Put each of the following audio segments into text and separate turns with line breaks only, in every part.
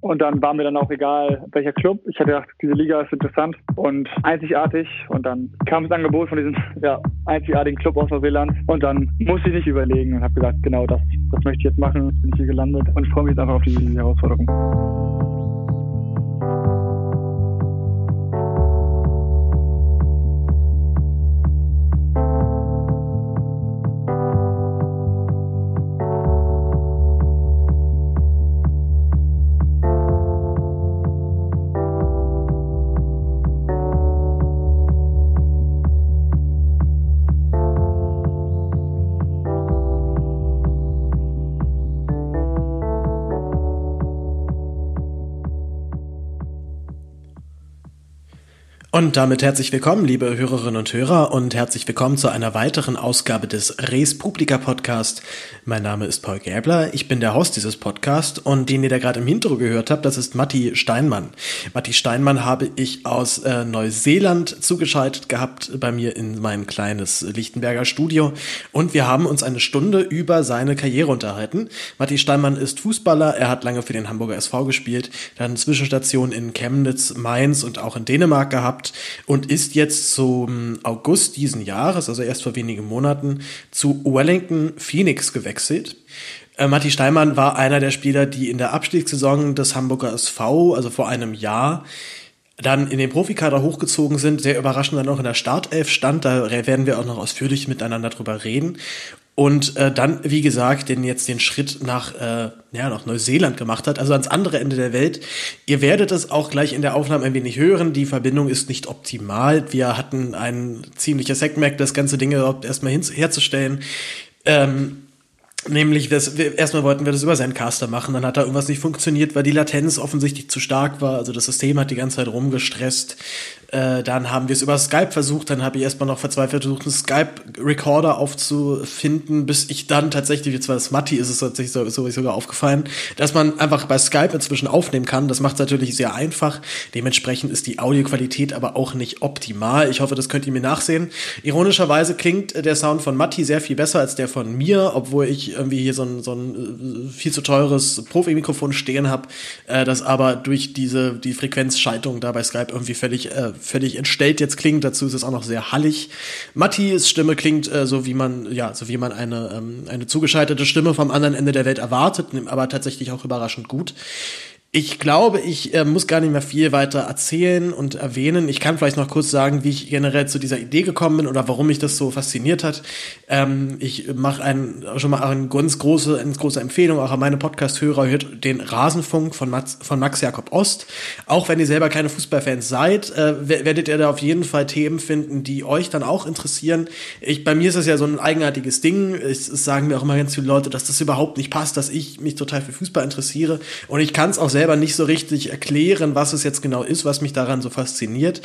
Und dann war mir dann auch egal, welcher Club. Ich hatte gedacht, diese Liga ist interessant und einzigartig. Und dann kam das Angebot von diesem ja, einzigartigen Club aus Neuseeland. Und dann musste ich nicht überlegen und habe gesagt, genau das, das möchte ich jetzt machen. Bin ich hier gelandet und freue mich jetzt einfach auf die Herausforderung.
Und damit herzlich willkommen, liebe Hörerinnen und Hörer, und herzlich willkommen zu einer weiteren Ausgabe des Res Publica Podcast. Mein Name ist Paul Gäbler, ich bin der Host dieses Podcasts und den ihr da gerade im Intro gehört habt, das ist Matti Steinmann. Matti Steinmann habe ich aus äh, Neuseeland zugeschaltet gehabt bei mir in mein kleines Lichtenberger Studio und wir haben uns eine Stunde über seine Karriere unterhalten. Matti Steinmann ist Fußballer, er hat lange für den Hamburger SV gespielt, dann Zwischenstationen in Chemnitz, Mainz und auch in Dänemark gehabt und ist jetzt zum August diesen Jahres, also erst vor wenigen Monaten, zu Wellington Phoenix gewechselt. Äh, Matti Steinmann war einer der Spieler, die in der Abstiegssaison des Hamburger SV, also vor einem Jahr, dann in den Profikader hochgezogen sind, sehr überraschend dann auch in der Startelf stand. Da werden wir auch noch ausführlich miteinander drüber reden und äh, dann, wie gesagt, den jetzt den Schritt nach, äh, ja, nach Neuseeland gemacht hat, also ans andere Ende der Welt. Ihr werdet es auch gleich in der Aufnahme ein wenig hören. Die Verbindung ist nicht optimal. Wir hatten ein ziemliches Sackmack, das ganze Ding überhaupt erstmal hin, herzustellen. Ähm, Nämlich, das, erstmal wollten wir das über seinen Caster machen, dann hat da irgendwas nicht funktioniert, weil die Latenz offensichtlich zu stark war. Also das System hat die ganze Zeit rumgestresst. Äh, dann haben wir es über Skype versucht, dann habe ich erstmal noch verzweifelt versucht, einen Skype-Recorder aufzufinden, bis ich dann tatsächlich, jetzt war das Matti, ist es tatsächlich so, so sogar aufgefallen, dass man einfach bei Skype inzwischen aufnehmen kann. Das macht es natürlich sehr einfach. Dementsprechend ist die Audioqualität aber auch nicht optimal. Ich hoffe, das könnt ihr mir nachsehen. Ironischerweise klingt der Sound von Matti sehr viel besser als der von mir, obwohl ich irgendwie hier so ein, so ein äh, viel zu teures Profi-Mikrofon stehen habe, äh, das aber durch diese die Frequenzschaltung da bei Skype irgendwie völlig äh, völlig entstellt jetzt klingt. Dazu ist es auch noch sehr hallig. Mattis Stimme klingt äh, so, wie man, ja, so wie man eine, ähm, eine zugeschaltete Stimme vom anderen Ende der Welt erwartet, aber tatsächlich auch überraschend gut. Ich glaube, ich äh, muss gar nicht mehr viel weiter erzählen und erwähnen. Ich kann vielleicht noch kurz sagen, wie ich generell zu dieser Idee gekommen bin oder warum mich das so fasziniert hat. Ähm, ich mache ein, schon mal eine ganz große, eine große Empfehlung, auch an meine Podcast-Hörer, hört den Rasenfunk von Max, von Max Jakob Ost. Auch wenn ihr selber keine Fußballfans seid, äh, werdet ihr da auf jeden Fall Themen finden, die euch dann auch interessieren. Ich, bei mir ist das ja so ein eigenartiges Ding. Es sagen mir auch immer ganz viele Leute, dass das überhaupt nicht passt, dass ich mich total für Fußball interessiere. Und ich kann es auch selber nicht so richtig erklären, was es jetzt genau ist, was mich daran so fasziniert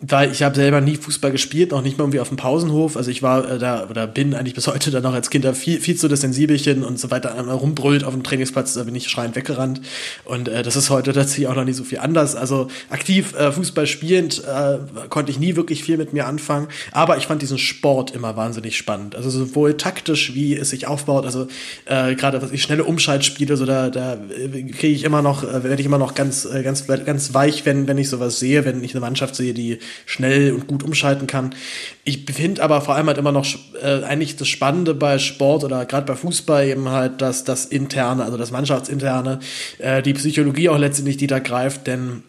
weil ich habe selber nie Fußball gespielt, noch nicht mal irgendwie auf dem Pausenhof. Also ich war äh, da oder bin eigentlich bis heute dann noch als Kind da viel, viel zu das Sensibelchen und so weiter einmal rumbrüllt auf dem Trainingsplatz, da bin ich schreiend weggerannt. Und äh, das ist heute tatsächlich auch noch nicht so viel anders. Also aktiv äh, Fußball spielend äh, konnte ich nie wirklich viel mit mir anfangen. Aber ich fand diesen Sport immer wahnsinnig spannend. Also sowohl taktisch, wie es sich aufbaut. Also äh, gerade was ich schnelle Umschaltspiele, so da, da äh, kriege ich immer noch, äh, werde ich immer noch ganz, äh, ganz, ganz weich, wenn, wenn ich sowas sehe, wenn ich eine Mannschaft sehe, die schnell und gut umschalten kann. Ich finde aber vor allem halt immer noch äh, eigentlich das Spannende bei Sport oder gerade bei Fußball eben halt, dass das Interne, also das Mannschaftsinterne, äh, die Psychologie auch letztendlich, die da greift, denn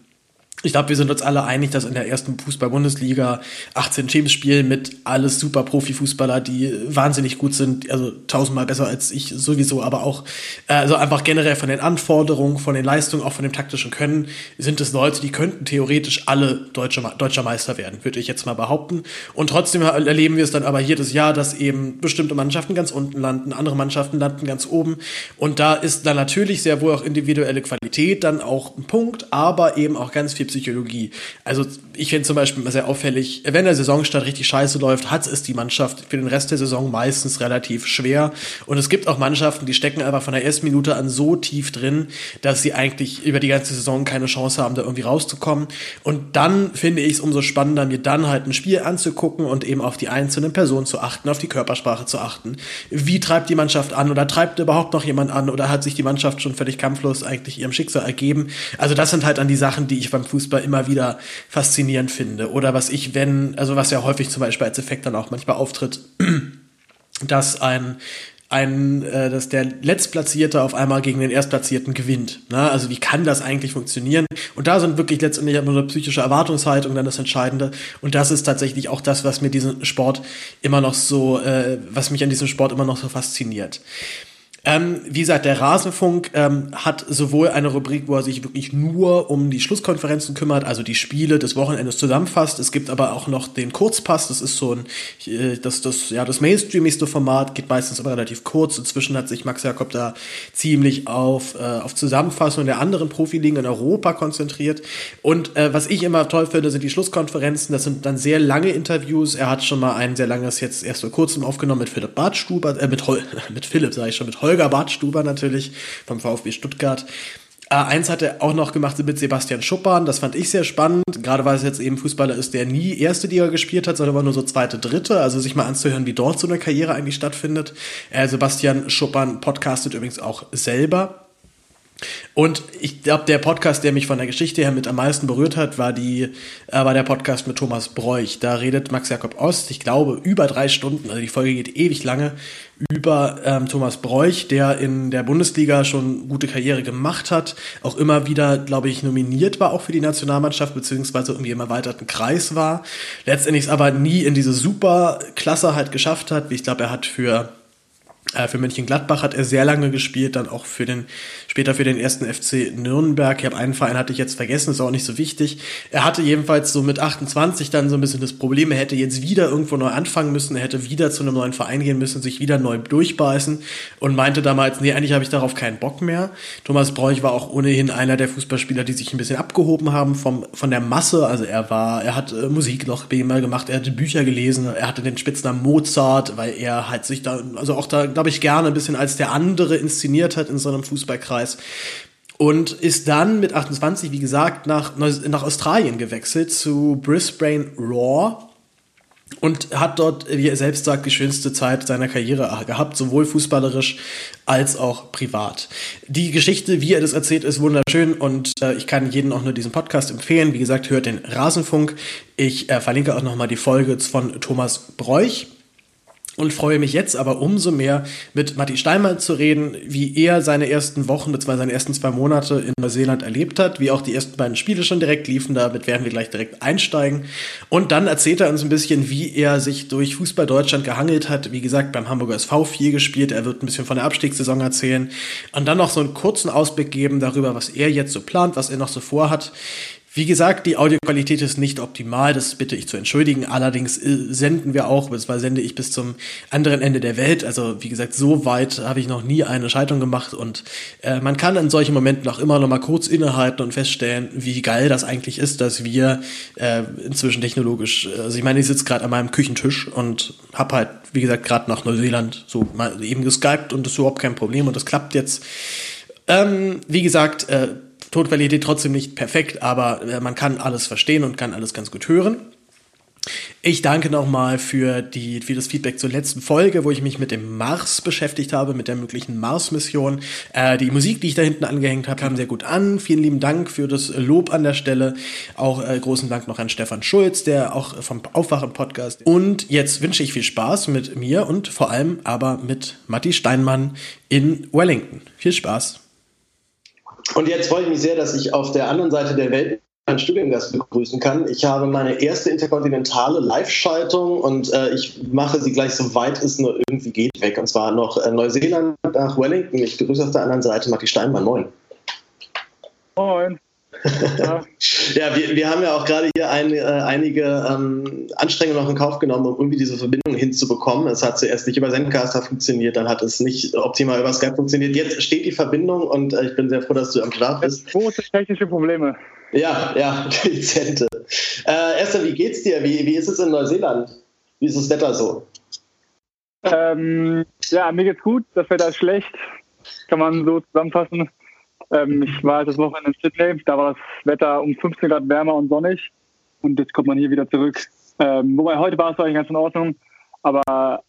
ich glaube, wir sind uns alle einig, dass in der ersten Fußball-Bundesliga 18 Teams spielen mit alles super Profifußballer, die wahnsinnig gut sind, also tausendmal besser als ich sowieso, aber auch äh, also einfach generell von den Anforderungen, von den Leistungen, auch von dem taktischen Können, sind es Leute, die könnten theoretisch alle deutsche, deutscher Meister werden, würde ich jetzt mal behaupten. Und trotzdem erleben wir es dann aber jedes Jahr, dass eben bestimmte Mannschaften ganz unten landen, andere Mannschaften landen ganz oben. Und da ist dann natürlich sehr wohl auch individuelle Qualität dann auch ein Punkt, aber eben auch ganz viel Spielpsychologie. Also ich finde zum Beispiel sehr auffällig, wenn der Saisonstart richtig scheiße läuft, hat es die Mannschaft für den Rest der Saison meistens relativ schwer. Und es gibt auch Mannschaften, die stecken einfach von der ersten Minute an so tief drin, dass sie eigentlich über die ganze Saison keine Chance haben, da irgendwie rauszukommen. Und dann finde ich es umso spannender, mir dann halt ein Spiel anzugucken und eben auf die einzelnen Personen zu achten, auf die Körpersprache zu achten. Wie treibt die Mannschaft an oder treibt überhaupt noch jemand an oder hat sich die Mannschaft schon völlig kampflos eigentlich ihrem Schicksal ergeben? Also das sind halt dann die Sachen, die ich beim Fußball immer wieder faszinierend finde. Oder was ich, wenn, also was ja häufig zum Beispiel als Effekt dann auch manchmal auftritt, dass ein ein, äh, dass der Letztplatzierte auf einmal gegen den Erstplatzierten gewinnt. Ne? Also wie kann das eigentlich funktionieren? Und da sind wirklich letztendlich immer eine psychische Erwartungshaltung dann das Entscheidende. Und das ist tatsächlich auch das, was mir diesen Sport immer noch so, äh, was mich an diesem Sport immer noch so fasziniert. Ähm, wie gesagt, der Rasenfunk ähm, hat sowohl eine Rubrik, wo er sich wirklich nur um die Schlusskonferenzen kümmert, also die Spiele des Wochenendes zusammenfasst. Es gibt aber auch noch den Kurzpass, das ist so ein, äh, das, das, ja, das mainstreamigste Format, geht meistens aber relativ kurz. Inzwischen hat sich Max Jakob da ziemlich auf, äh, auf Zusammenfassung der anderen Profiligen in Europa konzentriert. Und äh, was ich immer toll finde, sind die Schlusskonferenzen. Das sind dann sehr lange Interviews. Er hat schon mal ein sehr langes jetzt erst vor kurzem aufgenommen mit Philipp Bartstuber, äh, mit, Hol mit Philipp, sage ich schon, mit Holger Holger Bartstuber natürlich vom VfB Stuttgart. Äh, eins hat er auch noch gemacht mit Sebastian Schuppern. Das fand ich sehr spannend. Gerade weil es jetzt eben Fußballer ist, der nie erste Liga gespielt hat, sondern immer nur so zweite, dritte. Also sich mal anzuhören, wie dort so eine Karriere eigentlich stattfindet. Äh, Sebastian Schuppern podcastet übrigens auch selber. Und ich glaube, der Podcast, der mich von der Geschichte her mit am meisten berührt hat, war, die, äh, war der Podcast mit Thomas Bräuch. Da redet Max Jakob Ost, ich glaube, über drei Stunden, also die Folge geht ewig lange, über ähm, Thomas Bräuch, der in der Bundesliga schon gute Karriere gemacht hat, auch immer wieder, glaube ich, nominiert war, auch für die Nationalmannschaft, beziehungsweise irgendwie im erweiterten Kreis war. Letztendlich es aber nie in diese Superklasse halt geschafft hat. Ich glaube, er hat für für Mönchengladbach hat er sehr lange gespielt, dann auch für den, später für den ersten FC Nürnberg. Ich habe einen Verein hatte ich jetzt vergessen, ist auch nicht so wichtig. Er hatte jedenfalls so mit 28 dann so ein bisschen das Problem, er hätte jetzt wieder irgendwo neu anfangen müssen, er hätte wieder zu einem neuen Verein gehen müssen, sich wieder neu durchbeißen und meinte damals, nee, eigentlich habe ich darauf keinen Bock mehr. Thomas Bräuch war auch ohnehin einer der Fußballspieler, die sich ein bisschen abgehoben haben vom, von der Masse. Also er war, er hat äh, Musik noch immer gemacht, er hatte Bücher gelesen, er hatte den Spitznamen Mozart, weil er halt sich da, also auch da glaube ich, gerne ein bisschen als der andere inszeniert hat in so einem Fußballkreis. Und ist dann mit 28, wie gesagt, nach, nach Australien gewechselt zu Brisbane Raw und hat dort, wie er selbst sagt, die schönste Zeit seiner Karriere gehabt, sowohl fußballerisch als auch privat. Die Geschichte, wie er das erzählt, ist wunderschön und äh, ich kann jedem auch nur diesen Podcast empfehlen. Wie gesagt, hört den Rasenfunk. Ich äh, verlinke auch nochmal die Folge von Thomas Bräuch und freue mich jetzt aber umso mehr mit Matti Steinmann zu reden, wie er seine ersten Wochen, beziehungsweise seine ersten zwei Monate in Neuseeland erlebt hat, wie auch die ersten beiden Spiele schon direkt liefen, damit werden wir gleich direkt einsteigen. Und dann erzählt er uns ein bisschen, wie er sich durch Fußball Deutschland gehangelt hat. Wie gesagt, beim Hamburger SV 4 gespielt, er wird ein bisschen von der Abstiegssaison erzählen und dann noch so einen kurzen Ausblick geben darüber, was er jetzt so plant, was er noch so vorhat. Wie gesagt, die Audioqualität ist nicht optimal, das bitte ich zu entschuldigen. Allerdings äh, senden wir auch, beziehungsweise sende ich bis zum anderen Ende der Welt. Also wie gesagt, so weit habe ich noch nie eine Schaltung gemacht und äh, man kann in solchen Momenten auch immer noch mal kurz innehalten und feststellen, wie geil das eigentlich ist, dass wir äh, inzwischen technologisch, also ich meine, ich sitze gerade an meinem Küchentisch und habe halt, wie gesagt, gerade nach Neuseeland so mal eben geskypt und das ist überhaupt kein Problem und das klappt jetzt. Ähm, wie gesagt, äh, Tonqualität trotzdem nicht perfekt, aber äh, man kann alles verstehen und kann alles ganz gut hören. Ich danke nochmal für, für das Feedback zur letzten Folge, wo ich mich mit dem Mars beschäftigt habe, mit der möglichen Mars-Mission. Äh, die Musik, die ich da hinten angehängt habe, kam sehr gut an. Vielen lieben Dank für das Lob an der Stelle. Auch äh, großen Dank noch an Stefan Schulz, der auch vom Aufwachen-Podcast. Und jetzt wünsche ich viel Spaß mit mir und vor allem aber mit Matti Steinmann in Wellington. Viel Spaß.
Und jetzt freue ich mich sehr, dass ich auf der anderen Seite der Welt einen Studiengast begrüßen kann. Ich habe meine erste interkontinentale Live-Schaltung und äh, ich mache sie gleich so weit es nur irgendwie geht weg. Und zwar noch äh, Neuseeland nach Wellington. Ich begrüße auf der anderen Seite Matti Steinmann. Moin.
Moin.
Ja, ja wir, wir haben ja auch gerade hier ein, äh, einige ähm, Anstrengungen noch in Kauf genommen, um irgendwie diese Verbindung hinzubekommen. Es hat zuerst nicht über Zencaster funktioniert, dann hat es nicht optimal über Skype funktioniert. Jetzt steht die Verbindung und äh, ich bin sehr froh, dass du am Start bist.
Große technische Probleme.
Ja, ja, dezente. Äh, Esther, wie geht's dir? Wie, wie ist es in Neuseeland? Wie ist das Wetter so?
Ähm, ja, mir geht's gut. Das Wetter ist schlecht. Kann man so zusammenfassen. Ähm, ich war das Wochenende in Sydney. Da war das Wetter um 15 Grad wärmer und sonnig. Und jetzt kommt man hier wieder zurück. Ähm, wobei heute war es eigentlich ganz in Ordnung. Aber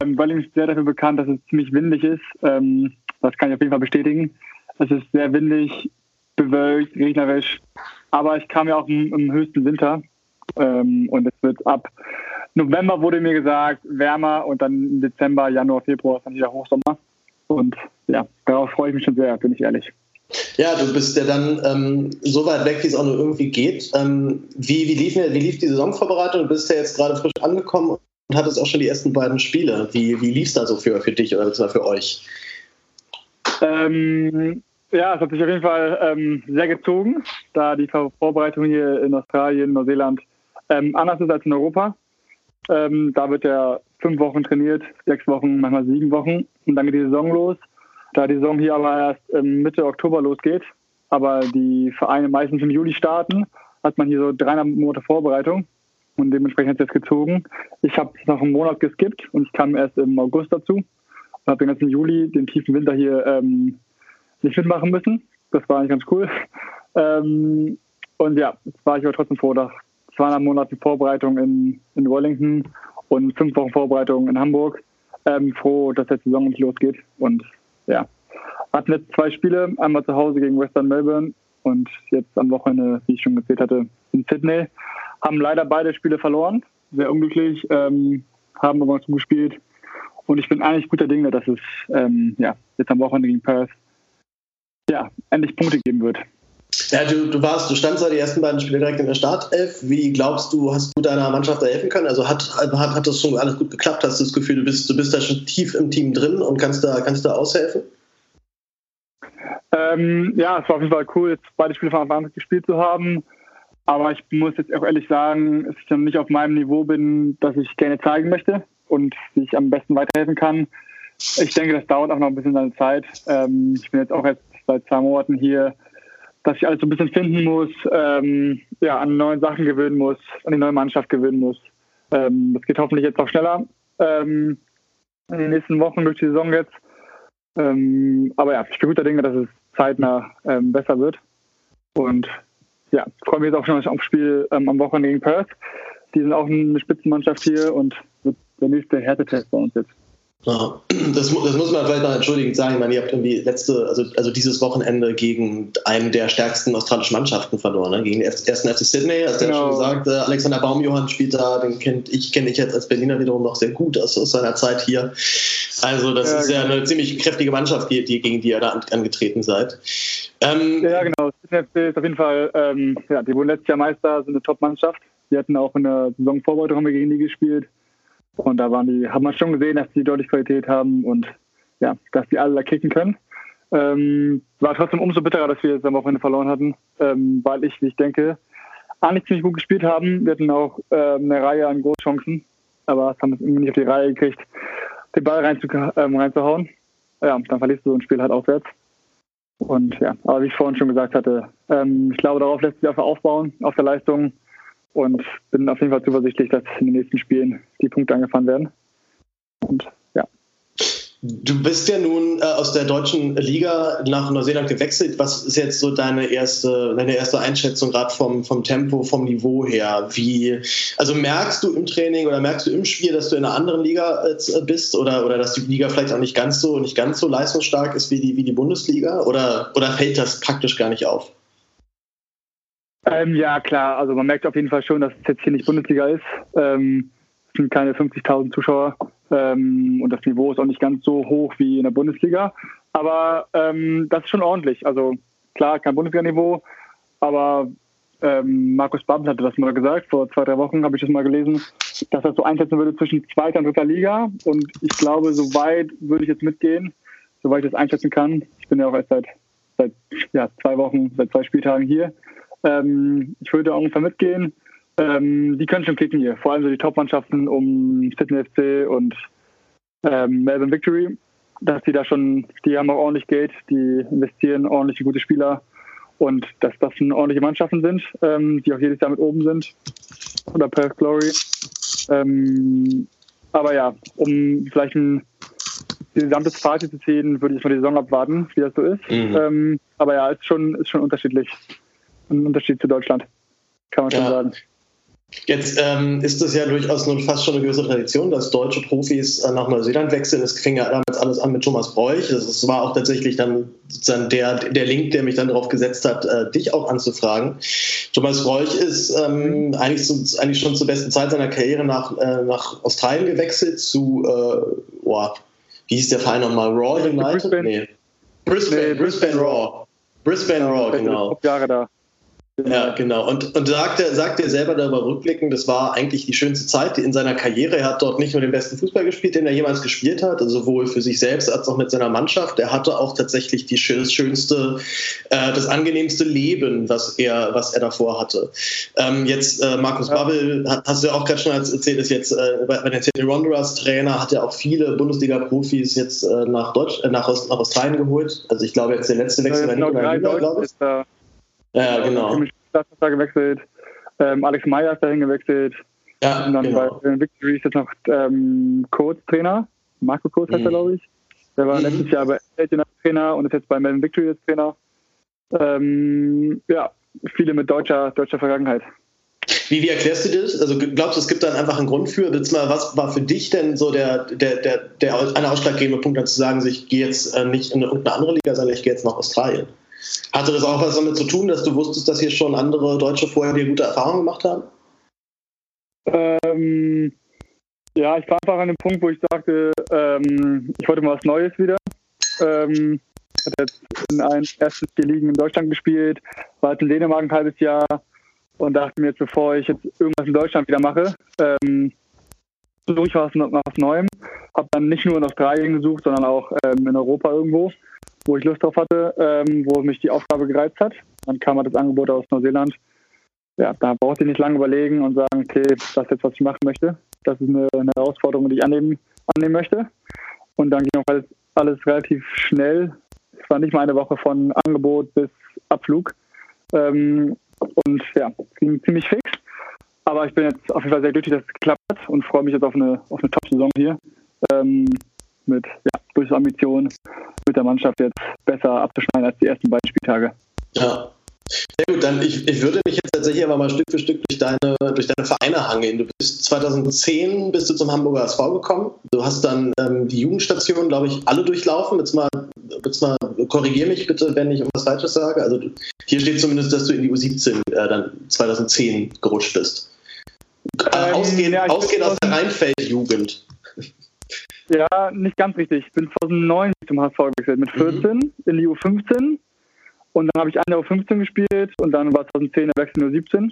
ähm, Wellington ist sehr dafür bekannt, dass es ziemlich windig ist. Ähm, das kann ich auf jeden Fall bestätigen. Es ist sehr windig, bewölkt, regnerisch. Aber ich kam ja auch im, im höchsten Winter. Ähm, und es wird ab November wurde mir gesagt, wärmer und dann im Dezember, Januar, Februar ist dann wieder Hochsommer. Und ja, darauf freue ich mich schon sehr, bin ich ehrlich.
Ja, du bist ja dann ähm, so weit weg, wie es auch nur irgendwie geht. Ähm, wie, wie, lief, wie lief die Saisonvorbereitung? Du bist ja jetzt gerade frisch angekommen und hattest auch schon die ersten beiden Spiele. Wie, wie lief es da so für, für dich oder für euch?
Ähm, ja, es hat sich auf jeden Fall ähm, sehr gezogen, da die Vorbereitung hier in Australien, Neuseeland ähm, anders ist als in Europa. Ähm, da wird er fünf Wochen trainiert, sechs Wochen, manchmal sieben Wochen und dann geht die Saison los. Da die Saison hier aber erst ähm, Mitte Oktober losgeht, aber die Vereine meistens im Juli starten, hat man hier so dreieinhalb Monate Vorbereitung und dementsprechend hat es jetzt gezogen. Ich habe noch einen Monat geskippt und ich kam erst im August dazu und habe den ganzen Juli, den tiefen Winter hier ähm, nicht mitmachen müssen. Das war eigentlich ganz cool. Ähm, und ja, jetzt war ich aber trotzdem froh, dass zweieinhalb Monate Vorbereitung in, in Wellington und fünf Wochen Vorbereitung in Hamburg. Ähm, froh, dass der Saison nicht losgeht. Und ja, hatten jetzt zwei Spiele, einmal zu Hause gegen Western Melbourne und jetzt am Wochenende, wie ich schon gezählt hatte, in Sydney. Haben leider beide Spiele verloren, sehr unglücklich, ähm, haben aber zugespielt. Und ich bin eigentlich guter Dinge, dass es ähm, ja, jetzt am Wochenende gegen Perth ja, endlich Punkte geben wird.
Ja, du, du warst, du standst ja die ersten beiden Spiele direkt in der Startelf. Wie glaubst du, hast du deiner Mannschaft da helfen können? Also hat, hat, hat das schon alles gut geklappt? Hast du das Gefühl, du bist, du bist da schon tief im Team drin und kannst da, kannst da aushelfen?
Ähm, ja, es war auf jeden Fall cool, jetzt beide Spiele von Anfang an gespielt zu haben. Aber ich muss jetzt auch ehrlich sagen, dass ich dann nicht auf meinem Niveau bin, das ich gerne zeigen möchte und wie ich am besten weiterhelfen kann. Ich denke, das dauert auch noch ein bisschen seine Zeit. Ähm, ich bin jetzt auch jetzt seit zwei Monaten hier dass ich alles so ein bisschen finden muss, ähm, ja, an neuen Sachen gewöhnen muss, an die neue Mannschaft gewöhnen muss. Ähm, das geht hoffentlich jetzt auch schneller ähm, in den nächsten Wochen durch die Saison jetzt. Ähm, aber ja, ich bin guter Dinge, dass es zeitnah ähm, besser wird. Und ja, freue mich jetzt auch schon aufs Spiel ähm, am Wochenende gegen Perth. Die sind auch eine Spitzenmannschaft hier und wird der nächste Härtetest bei uns jetzt.
Ja, das, das, muss man vielleicht noch entschuldigend sagen. Ich meine, ihr habt irgendwie letzte, also, also dieses Wochenende gegen einen der stärksten australischen Mannschaften verloren, ne? gegen den ersten FC Sydney. Hast du genau. ja schon gesagt, äh, Alexander Baumjohann spielt da, den kennt ich kenne ich jetzt als Berliner wiederum noch sehr gut aus, aus seiner Zeit hier. Also das ja, ist ja genau. eine ziemlich kräftige Mannschaft, die, die, gegen die ihr da an, angetreten seid.
Ähm, ja, genau. Sydney ist auf jeden Fall, ähm, ja, die wurden letztes Jahr Meister, sind eine Top-Mannschaft. Die hatten auch in der Saisonvorbereitung haben wir gegen die gespielt. Und da waren die, hat man schon gesehen, dass die deutlich Qualität haben und ja, dass die alle da kicken können. Ähm, war trotzdem umso bitterer, dass wir jetzt am Wochenende verloren hatten, ähm, weil ich, wie ich denke, eigentlich ziemlich gut gespielt haben. Wir hatten auch äh, eine Reihe an Großchancen, aber es haben es irgendwie nicht auf die Reihe gekriegt, den Ball reinzu, ähm, reinzuhauen. Ja, dann verlierst du so ein Spiel halt auswärts. Und ja, aber wie ich vorhin schon gesagt hatte, ähm, ich glaube, darauf lässt sich einfach aufbauen, auf der Leistung und bin auf jeden Fall zuversichtlich, dass in den nächsten Spielen die Punkte angefahren werden. Und ja.
Du bist ja nun äh, aus der deutschen Liga nach Neuseeland gewechselt. Was ist jetzt so deine erste, deine erste Einschätzung gerade vom, vom Tempo, vom Niveau her? Wie, also merkst du im Training oder merkst du im Spiel, dass du in einer anderen Liga äh, bist oder, oder dass die Liga vielleicht auch nicht ganz so nicht ganz so leistungsstark ist wie die, wie die Bundesliga? Oder, oder fällt das praktisch gar nicht auf?
Ähm, ja, klar. Also man merkt auf jeden Fall schon, dass es jetzt hier nicht Bundesliga ist. Ähm, es sind keine 50.000 Zuschauer ähm, und das Niveau ist auch nicht ganz so hoch wie in der Bundesliga. Aber ähm, das ist schon ordentlich. Also klar, kein Bundesliga-Niveau, aber ähm, Markus Babel hatte das mal gesagt, vor zwei, drei Wochen habe ich das mal gelesen, dass er so einschätzen würde zwischen zweiter und dritter Liga. Und ich glaube, so weit würde ich jetzt mitgehen, soweit ich das einschätzen kann. Ich bin ja auch erst seit seit ja, zwei Wochen, seit zwei Spieltagen hier. Ähm, ich würde ungefähr mitgehen. Ähm, die können schon kicken hier. Vor allem so die Top-Mannschaften um Sydney FC und ähm, Melbourne Victory. Dass die da schon, die haben auch ordentlich Geld, die investieren ordentliche gute Spieler und dass das schon ordentliche Mannschaften sind, ähm, die auch jedes Jahr mit oben sind. Oder Perth Glory. Ähm, aber ja, um vielleicht ein gesamtes Fazit zu ziehen, würde ich mal die Saison abwarten, wie das so ist. Mhm. Ähm, aber ja, ist schon, ist schon unterschiedlich. Ein Unterschied zu Deutschland, kann man schon sagen.
Jetzt ähm, ist es ja durchaus nun fast schon eine gewisse Tradition, dass deutsche Profis äh, nach Neuseeland wechseln. Es fing ja damals alles an mit Thomas Bräuch. Das war auch tatsächlich dann sozusagen der, der Link, der mich dann darauf gesetzt hat, äh, dich auch anzufragen. Thomas Bräuch ist ähm, eigentlich, so, eigentlich schon zur besten Zeit seiner Karriere nach, äh, nach Australien gewechselt zu, äh, oh, wie hieß der Verein nochmal? Raw United? Brisbane. Nee. Brisbane, nee, Brisbane Raw. Brisbane Raw, genau.
Jahre da.
Ja, genau. Und, und sagt, er, sagt er selber darüber rückblickend, das war eigentlich die schönste Zeit in seiner Karriere. Er hat dort nicht nur den besten Fußball gespielt, den er jemals gespielt hat, also sowohl für sich selbst als auch mit seiner Mannschaft. Er hatte auch tatsächlich die, das schönste, äh, das angenehmste Leben, was er, was er davor hatte. Ähm, jetzt, äh, Markus ja. Babbel, hat, hast du ja auch gerade schon erzählt, ist jetzt äh, bei, bei den Sydney Wanderers Trainer, hat ja auch viele Bundesliga-Profis jetzt äh, nach, Deutsch, äh, nach, nach Australien geholt. Also ich glaube, jetzt der letzte Wechsel
ja, war nicht mehr glaube ich. Ja, genau. Ist da gewechselt. Ähm, Alex Meyer ist dahin gewechselt. Ja, und dann genau. bei Victory ist jetzt noch ähm, Coach-Trainer. Marco Coach heißt mhm. er, glaube ich. Der war mhm. letztes Jahr bei Elton Trainer und ist jetzt bei Melbourne Victory als Trainer. Ähm, ja, viele mit deutscher, deutscher Vergangenheit.
Wie, wie erklärst du das? Also glaubst du, es gibt dann einfach einen Grund für? Willst mal, was war für dich denn so der, der, der, der eine ausschlaggebende Punkt, dann zu sagen, ich gehe jetzt äh, nicht in irgendeine andere Liga, sondern ich gehe jetzt nach Australien? Hatte das auch was damit zu tun, dass du wusstest, dass hier schon andere Deutsche vorher dir gute Erfahrungen gemacht haben?
Ähm, ja, ich war einfach an dem Punkt, wo ich sagte, ähm, ich wollte mal was Neues wieder. Ähm, hatte jetzt in einem ersten vier Ligen in Deutschland gespielt, war jetzt in Dänemark ein halbes Jahr und dachte mir jetzt, bevor ich jetzt irgendwas in Deutschland wieder mache, ähm, suche ich was was Neuem. Habe dann nicht nur in Australien gesucht, sondern auch ähm, in Europa irgendwo wo ich Lust drauf hatte, ähm, wo mich die Aufgabe gereizt hat. Dann kam halt das Angebot aus Neuseeland. Ja, da brauchte ich nicht lange überlegen und sagen, okay, das ist jetzt, was ich machen möchte. Das ist eine, eine Herausforderung, die ich annehmen, annehmen möchte. Und dann ging auch alles, alles relativ schnell. Es war nicht mal eine Woche von Angebot bis Abflug. Ähm, und ja, ging ziemlich fix. Aber ich bin jetzt auf jeden Fall sehr glücklich, dass es geklappt hat und freue mich jetzt auf eine, auf eine Top-Saison hier. Ähm, mit ja, durchaus Ambition, mit der Mannschaft jetzt besser abzuschneiden als die ersten beiden Spieltage.
Ja. Sehr gut, dann ich, ich würde mich jetzt tatsächlich aber mal Stück für Stück durch deine, durch deine Vereine hangeln. Du bist 2010 bist du zum Hamburger SV gekommen. Du hast dann ähm, die Jugendstation, glaube ich, alle durchlaufen. Jetzt mal, jetzt mal korrigier mich bitte, wenn ich irgendwas Falsches sage. Also hier steht zumindest, dass du in die U17 äh, dann 2010 gerutscht bist. Äh, ähm, ausgehend, ja, ausgehend aus der Rheinfeld-Jugend.
Ja, nicht ganz richtig. Ich bin 2009 zum HSV gewechselt, mit 14 mhm. in die U15. Und dann habe ich eine U15 gespielt und dann war 2010 der Wechsel in U17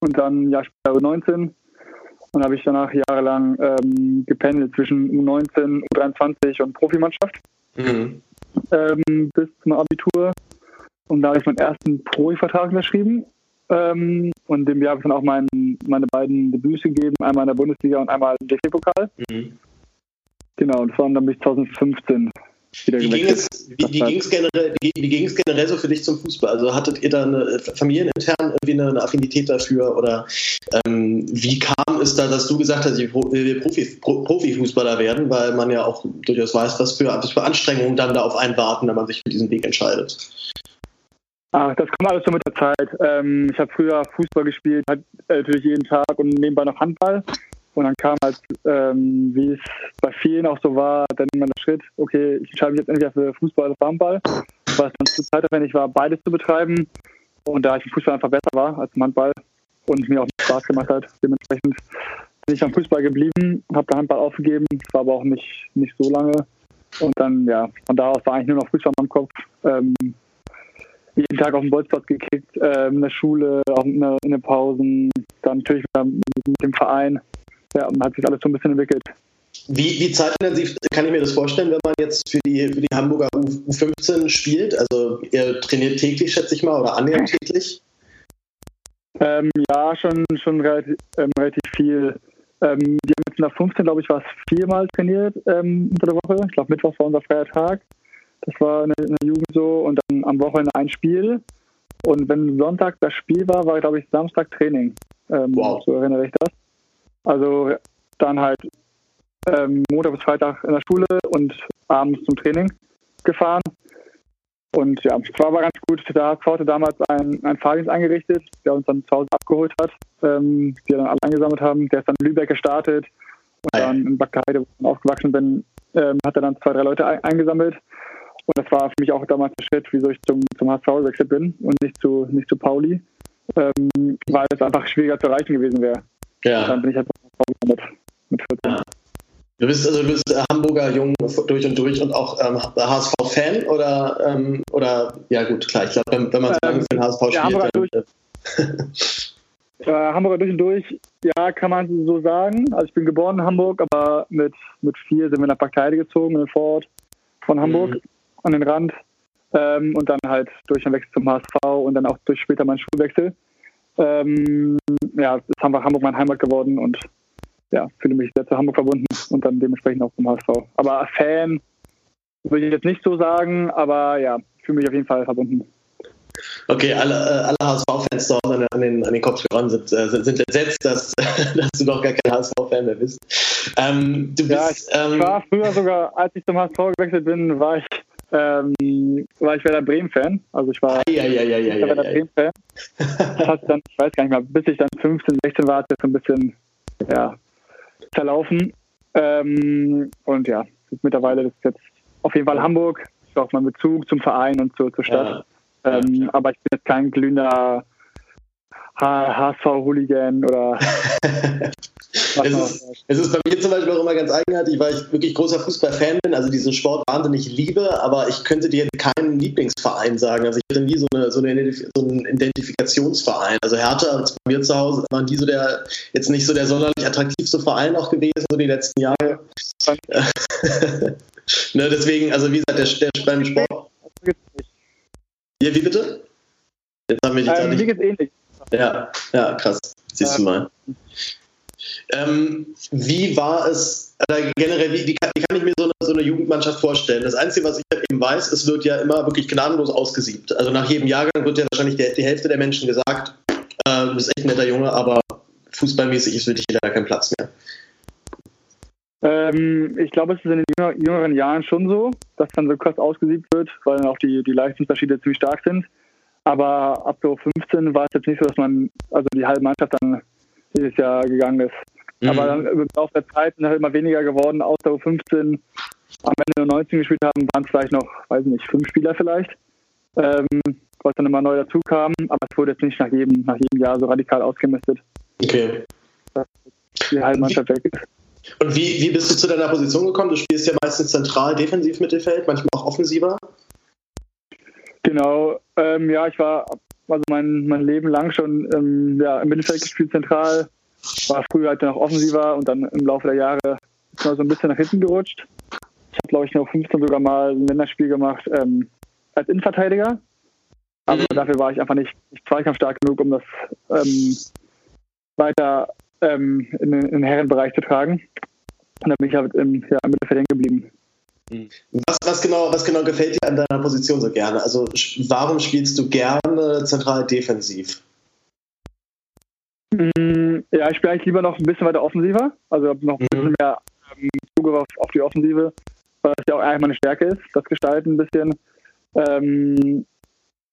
und dann ein Jahr später U19. Und habe ich danach jahrelang ähm, gependelt zwischen U19, U23 und Profimannschaft mhm. ähm, bis zum Abitur. Und da habe ich meinen ersten Profivertrag unterschrieben. Ähm, und dem Jahr habe ich dann auch mein, meine beiden Debüts gegeben, einmal in der Bundesliga und einmal im DFB-Pokal. Mhm. Genau, das waren dann bis 2015
wieder wie ging, es, wie, wie, ging's generell, wie, wie ging es generell so für dich zum Fußball? Also hattet ihr da eine, familienintern irgendwie eine, eine Affinität dafür oder ähm, wie kam es da, dass du gesagt hast, ich will Profi, Profifußballer werden, weil man ja auch durchaus weiß, was für, was für Anstrengungen dann da auf einen warten, wenn man sich für diesen Weg entscheidet?
Ah, das kommt alles so mit der Zeit. Ähm, ich habe früher Fußball gespielt, halt, natürlich jeden Tag und nebenbei noch Handball. Und dann kam halt, ähm, wie es bei vielen auch so war, dann immer der Schritt, okay, ich entscheide mich jetzt entweder für Fußball oder Handball, es dann zu zeitaufwendig war, beides zu betreiben. Und da ich im Fußball einfach besser war als im Handball und mir auch Spaß gemacht hat, dementsprechend bin ich am Fußball geblieben, habe den Handball aufgegeben, war aber auch nicht, nicht so lange. Und dann, ja, von da aus war eigentlich nur noch Fußball im Kopf. Ähm, jeden Tag auf dem Bolzplatz gekickt, äh, in der Schule, auch in, den Pausen, dann natürlich mit dem Verein ja, und hat sich alles so ein bisschen entwickelt.
Wie, wie zeitintensiv kann ich mir das vorstellen, wenn man jetzt für die, für die Hamburger U15 spielt? Also ihr trainiert täglich, schätze ich mal, oder annähernd täglich?
Ähm, ja, schon, schon relativ, ähm, relativ viel. Ähm, wir haben jetzt in der 15, glaube ich, war es viermal trainiert ähm, unter der Woche. Ich glaube, Mittwoch war unser freier Tag. Das war in der Jugend so. Und dann am Wochenende ein Spiel. Und wenn Sonntag das Spiel war, war, glaube ich, Samstag Training. Ähm, wow. So erinnere ich das. Also dann halt ähm, Montag bis Freitag in der Schule und abends zum Training gefahren. Und ja, es war aber ganz gut. Der HSV hatte damals einen, einen Fahrdienst eingerichtet, der uns dann zu Hause abgeholt hat, ähm, die dann alle eingesammelt haben. Der ist dann in Lübeck gestartet und dann in Bad Heide, wo ich aufgewachsen bin, ähm, hat er dann zwei, drei Leute ein eingesammelt. Und das war für mich auch damals der Schritt, wieso ich zum, zum HSV gewechselt bin und nicht zu, nicht zu Pauli, ähm, weil es einfach schwieriger zu erreichen gewesen wäre. Ja. Und dann bin ich halt mit, mit 14. Ja.
Du bist also du bist Hamburger Jung durch und durch und auch ähm, HSV-Fan oder, ähm, oder ja gut, klar, ich glaube, wenn, wenn, man so lange für den HSV spielt. Hamburger,
dann, durch, äh, Hamburger durch und durch, ja, kann man so sagen. Also ich bin geboren in Hamburg, aber mit, mit vier sind wir nach Partei gezogen, in den Vorort von Hamburg mhm. an den Rand. Ähm, und dann halt durch den Wechsel zum HSV und dann auch durch später meinen Schulwechsel. Ähm, ja, ist Hamburg, Hamburg mein Heimat geworden und ja, fühle mich sehr zu Hamburg verbunden und dann dementsprechend auch zum HSV. Aber Fan würde ich jetzt nicht so sagen, aber ja, fühle mich auf jeden Fall verbunden.
Okay, alle, äh, alle HSV-Fans dort an, an, den, an den Kopfhörern sind, äh, sind, sind entsetzt, dass, dass du doch gar kein HSV-Fan mehr bist. Ähm, du
ja, ich, ähm, ich war früher sogar, als ich zum HSV gewechselt bin, war ich ähm, war ich Werder Bremen-Fan. Also ich war
ja, ja, ja, ja,
Werder Bremen-Fan. Das hat dann, ich weiß gar nicht mehr, bis ich dann 15, 16 war, hat das so ein bisschen ja, verlaufen. Ähm, und ja, mittlerweile ist jetzt auf jeden Fall Hamburg. Ich auch mein Bezug zum Verein und zur, zur Stadt. Ja. Ähm, ja. Aber ich bin jetzt kein glühender HSV-Hooligan oder.
es, ist, es ist bei mir zum Beispiel auch immer ganz eigenartig, weil ich wirklich großer Fußballfan bin, also diesen Sport wahnsinnig liebe, aber ich könnte dir keinen Lieblingsverein sagen. Also ich hatte nie so, eine, so, eine, so einen Identifikationsverein. Also Hertha bei mir zu Hause waren die so der, jetzt nicht so der sonderlich attraktivste Verein auch gewesen, so die letzten Jahre. ne, deswegen, also wie gesagt, der, der beim Sport. Ja, wie bitte?
Jetzt haben wir dich ähm, nicht. ähnlich.
Ja, ja, krass. Siehst du mal. Ähm, wie war es, oder generell, wie, wie, kann, wie, kann, ich mir so eine, so eine, Jugendmannschaft vorstellen? Das Einzige, was ich halt eben weiß, es wird ja immer wirklich gnadenlos ausgesiebt. Also nach jedem Jahrgang wird ja wahrscheinlich die, die Hälfte der Menschen gesagt, äh, du bist echt ein netter Junge, aber fußballmäßig ist für dich da kein Platz mehr.
Ähm, ich glaube, es ist in den jüngeren Jahren schon so, dass dann so krass ausgesiebt wird, weil dann auch die, die Leistungsunterschiede ziemlich stark sind. Aber ab so 15 war es jetzt nicht so, dass man, also die halbe Mannschaft dann dieses Jahr gegangen ist. Mhm. Aber dann im Laufe der Zeit sind halt immer weniger geworden, außer 15 am Ende nur 19 gespielt haben, waren es vielleicht noch, weiß nicht, fünf Spieler vielleicht, ähm, was dann immer neu dazu kam. Aber es wurde jetzt nicht nach jedem, nach jedem Jahr so radikal ausgemistet.
Okay.
Dass die halbe Mannschaft weg ist.
Und wie, wie bist du zu deiner Position gekommen? Du spielst ja meistens zentral defensiv Mittelfeld, manchmal auch offensiver.
Genau, ähm, ja, ich war also mein, mein Leben lang schon ähm, ja, im Mittelfeld gespielt, zentral. War früher halt noch offensiver und dann im Laufe der Jahre ist mal so ein bisschen nach hinten gerutscht. Ich habe, glaube ich, noch 15 sogar mal ein Länderspiel gemacht ähm, als Innenverteidiger. Aber mhm. dafür war ich einfach nicht, nicht zweikampfstark genug, um das ähm, weiter ähm, in, in, den Herrenbereich zu tragen. Und dann bin ich halt im, ja, im Mittelfeld hängen geblieben.
Was, was, genau, was genau gefällt dir an deiner Position so gerne? Also warum spielst du gerne zentral defensiv?
Mm, ja, ich spiele eigentlich lieber noch ein bisschen weiter offensiver. Also habe noch ein bisschen mhm. mehr ähm, Zugriff auf, auf, die Offensive, weil das ja auch eigentlich meine Stärke ist, das Gestalten ein bisschen. Ähm,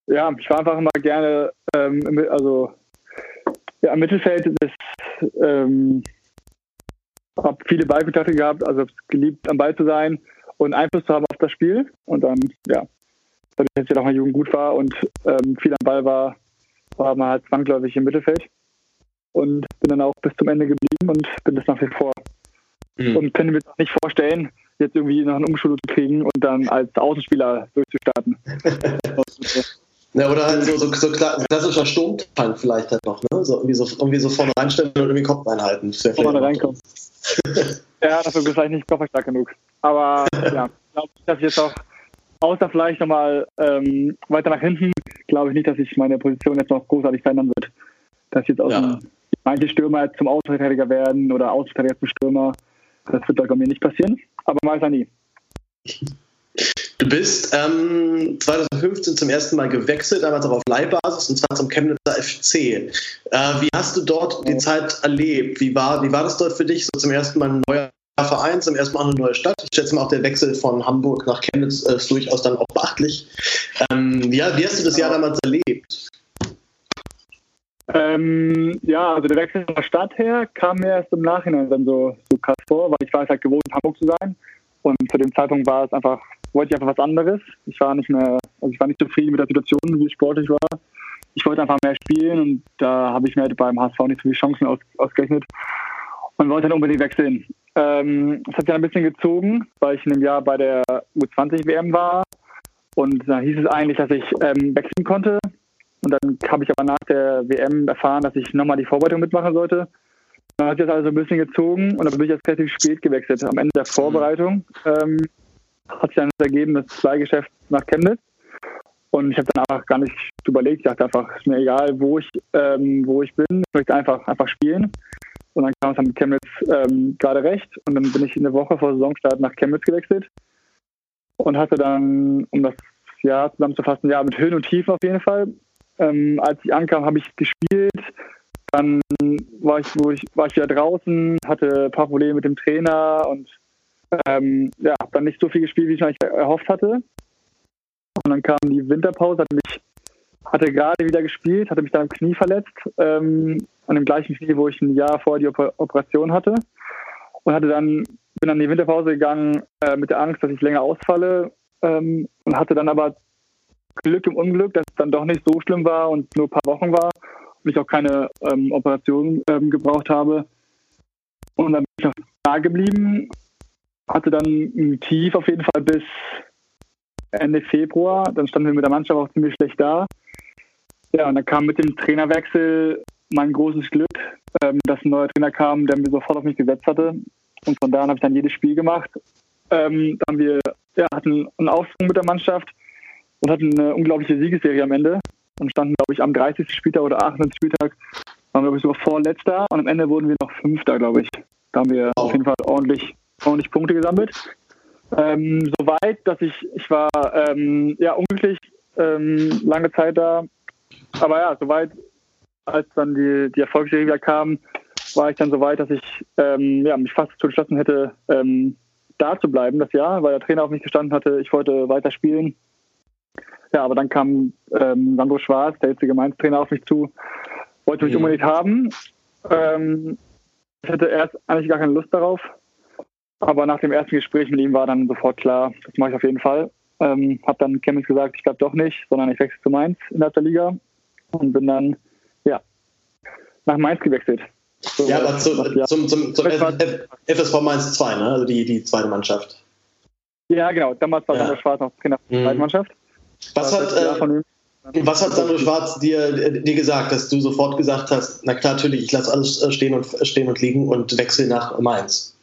ja, ich war einfach immer gerne, ähm, also ja, im Mittelfeld das, ähm, habe viele Ballkontakte gehabt, also habe es geliebt, am Ball zu sein und Einfluss zu haben auf das Spiel. Und dann, ja, dadurch, dass ich ja auch mal Jugend gut war und ähm, viel am Ball war, war man halt zwangsläufig im Mittelfeld. Und bin dann auch bis zum Ende geblieben und bin das nach wie vor. Mhm. Und könnte mir auch nicht vorstellen, jetzt irgendwie noch einen Umschulung zu kriegen und dann als Außenspieler durchzustarten.
Ja, oder halt so, so, so klassischer Sturmtank vielleicht halt noch, ne? So irgendwie so, irgendwie so vorne reinstellen und irgendwie Kopf einhalten.
Vorne reinkommen. Ja, dafür bin ich nicht körperstark genug. Aber ja, ich glaube, dass ich jetzt auch, außer vielleicht nochmal ähm, weiter nach hinten, glaube ich nicht, dass sich meine Position jetzt noch großartig verändern wird. Dass ich jetzt aus ja. manche Stürmer zum Außenverteidiger werden oder Außenverteidiger zum Stürmer. Das wird bei mir nicht passieren, aber mal ist er nie.
Du bist ähm, 2015 zum ersten Mal gewechselt, damals auch auf Leihbasis, und zwar zum Chemnitzer FC. Äh, wie hast du dort die Zeit erlebt? Wie war, wie war das dort für dich, so zum ersten Mal ein neuer Verein, zum ersten Mal eine neue Stadt? Ich schätze mal auch der Wechsel von Hamburg nach Chemnitz ist durchaus dann auch beachtlich. Ähm, wie, wie, hast du das Jahr damals erlebt?
Ähm, ja, also der Wechsel von der Stadt her kam mir erst im Nachhinein dann so, so krass vor, weil ich war es halt gewohnt, Hamburg zu sein. Und zu dem Zeitpunkt war es einfach wollte ich einfach was anderes. Ich war nicht mehr, also ich war nicht zufrieden mit der Situation, wie es sportlich war. Ich wollte einfach mehr spielen und da habe ich mir halt beim HSV nicht so viele Chancen aus, ausgerechnet und wollte dann unbedingt wechseln. Ähm, es hat ja ein bisschen gezogen, weil ich in dem Jahr bei der U20-WM war und da hieß es eigentlich, dass ich ähm, wechseln konnte. Und dann habe ich aber nach der WM erfahren, dass ich nochmal die Vorbereitung mitmachen sollte. Dann hat sich das also ein bisschen gezogen und dann bin ich jetzt relativ spät gewechselt. Am Ende der Vorbereitung ähm, hat sich dann ergeben, das Leihgeschäft nach Chemnitz. Und ich habe dann einfach gar nicht überlegt. Ich dachte einfach, ist mir egal, wo ich, ähm, wo ich bin. Ich möchte einfach, einfach spielen. Und dann kam es dann mit Chemnitz ähm, gerade recht. Und dann bin ich eine Woche vor Saisonstart nach Chemnitz gewechselt. Und hatte dann, um das Jahr zusammenzufassen, ja, mit Höhen und Tiefen auf jeden Fall. Ähm, als ich ankam, habe ich gespielt. Dann war ich, ich, war ich wieder draußen, hatte ein paar Probleme mit dem Trainer und ähm, ja, habe dann nicht so viel gespielt, wie ich eigentlich erhofft hatte. Und dann kam die Winterpause, hatte mich hatte gerade wieder gespielt, hatte mich dann im Knie verletzt, ähm, an dem gleichen Knie, wo ich ein Jahr vorher die Oper Operation hatte. Und hatte dann, bin dann in die Winterpause gegangen äh, mit der Angst, dass ich länger ausfalle ähm, und hatte dann aber Glück im Unglück, dass es dann doch nicht so schlimm war und nur ein paar Wochen war und ich auch keine ähm, Operation ähm, gebraucht habe. Und dann bin ich noch da geblieben hatte dann ein Tief auf jeden Fall bis Ende Februar. Dann standen wir mit der Mannschaft auch ziemlich schlecht da. Ja, und dann kam mit dem Trainerwechsel mein großes Glück, ähm, dass ein neuer Trainer kam, der mir sofort auf mich gesetzt hatte. Und von da an habe ich dann jedes Spiel gemacht. Ähm, dann haben wir ja, hatten einen Aufschwung mit der Mannschaft und hatten eine unglaubliche Siegesserie am Ende und standen, glaube ich, am 30. Spieltag oder 28. Spieltag, waren wir, glaube ich, sogar vorletzter und am Ende wurden wir noch Fünfter, glaube ich. Da haben wir auf jeden Fall ordentlich ordentlich Punkte gesammelt. Ähm, Soweit, dass ich, ich war ähm, ja unglücklich ähm, lange Zeit da. Aber ja, soweit, als dann die, die Erfolgsserie wieder kam, war ich dann so weit, dass ich ähm, ja, mich fast zu entschlossen hätte, ähm, da zu bleiben das Jahr, weil der Trainer auf mich gestanden hatte, ich wollte weiter spielen. Ja, aber dann kam ähm, Sandro Schwarz, der jetzige Mainz-Trainer, auf mich zu, wollte mich mhm. unbedingt haben. Ähm, ich hatte erst eigentlich gar keine Lust darauf, aber nach dem ersten Gespräch mit ihm war dann sofort klar, das mache ich auf jeden Fall. Ähm, habe dann Chemnitz gesagt, ich glaube doch nicht, sondern ich wechsle zu Mainz in der Liga und bin dann ja nach Mainz gewechselt.
So, ja, aber zu, ja. zum, zum, zum FSV Mainz 2, ne? also die, die zweite Mannschaft.
Ja, genau. Damals war ja. Sandro Schwarz noch Trainer der zweiten mhm. Mannschaft.
Was hat, äh, was hat Sandro Schwarz dir, dir gesagt, dass du sofort gesagt hast, na klar, natürlich, ich lasse alles äh, stehen und, stehen und liegen und wechsle nach Mainz?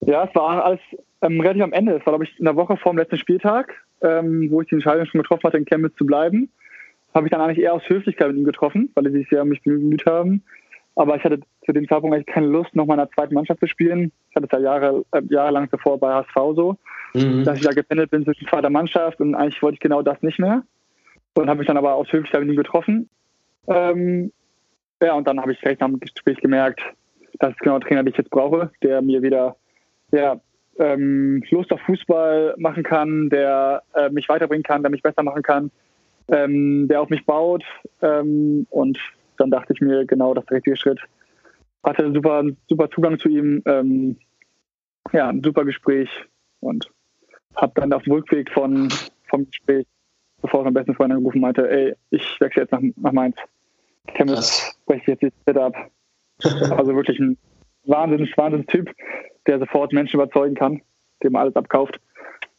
Ja, es war alles ähm, relativ am Ende. Es war, glaube ich, in der Woche vor dem letzten Spieltag, ähm, wo ich die Entscheidung schon getroffen hatte, in Chemnitz zu bleiben. Habe ich dann eigentlich eher aus Höflichkeit mit ihm getroffen, weil sie sich sehr um mich bemüht haben. Aber ich hatte zu dem Zeitpunkt eigentlich keine Lust, noch mal in der zweiten Mannschaft zu spielen. Ich hatte es ja Jahre, äh, jahrelang davor bei HSV so, mhm. dass ich da gependelt bin zwischen zweiter Mannschaft und eigentlich wollte ich genau das nicht mehr. Und habe mich dann aber aus Höflichkeit mit ihm getroffen. Ähm, ja, und dann habe ich direkt nach dem Gespräch gemerkt, das ist genau der Trainer, den ich jetzt brauche, der mir wieder ja, ähm, Lust auf Fußball machen kann, der äh, mich weiterbringen kann, der mich besser machen kann, ähm, der auf mich baut. Ähm, und dann dachte ich mir, genau das ist der richtige Schritt. Hatte einen super, super Zugang zu ihm, ähm, ja, ein super Gespräch und habe dann auf dem Rückweg von, vom Gespräch sofort mein besten Freund angerufen meinte, ey, ich wechsle jetzt nach, nach Mainz. Chemnitz breche ich jetzt die Zeit ab. Also wirklich ein Wahnsinns, Wahnsinns Typ der sofort Menschen überzeugen kann, dem alles abkauft.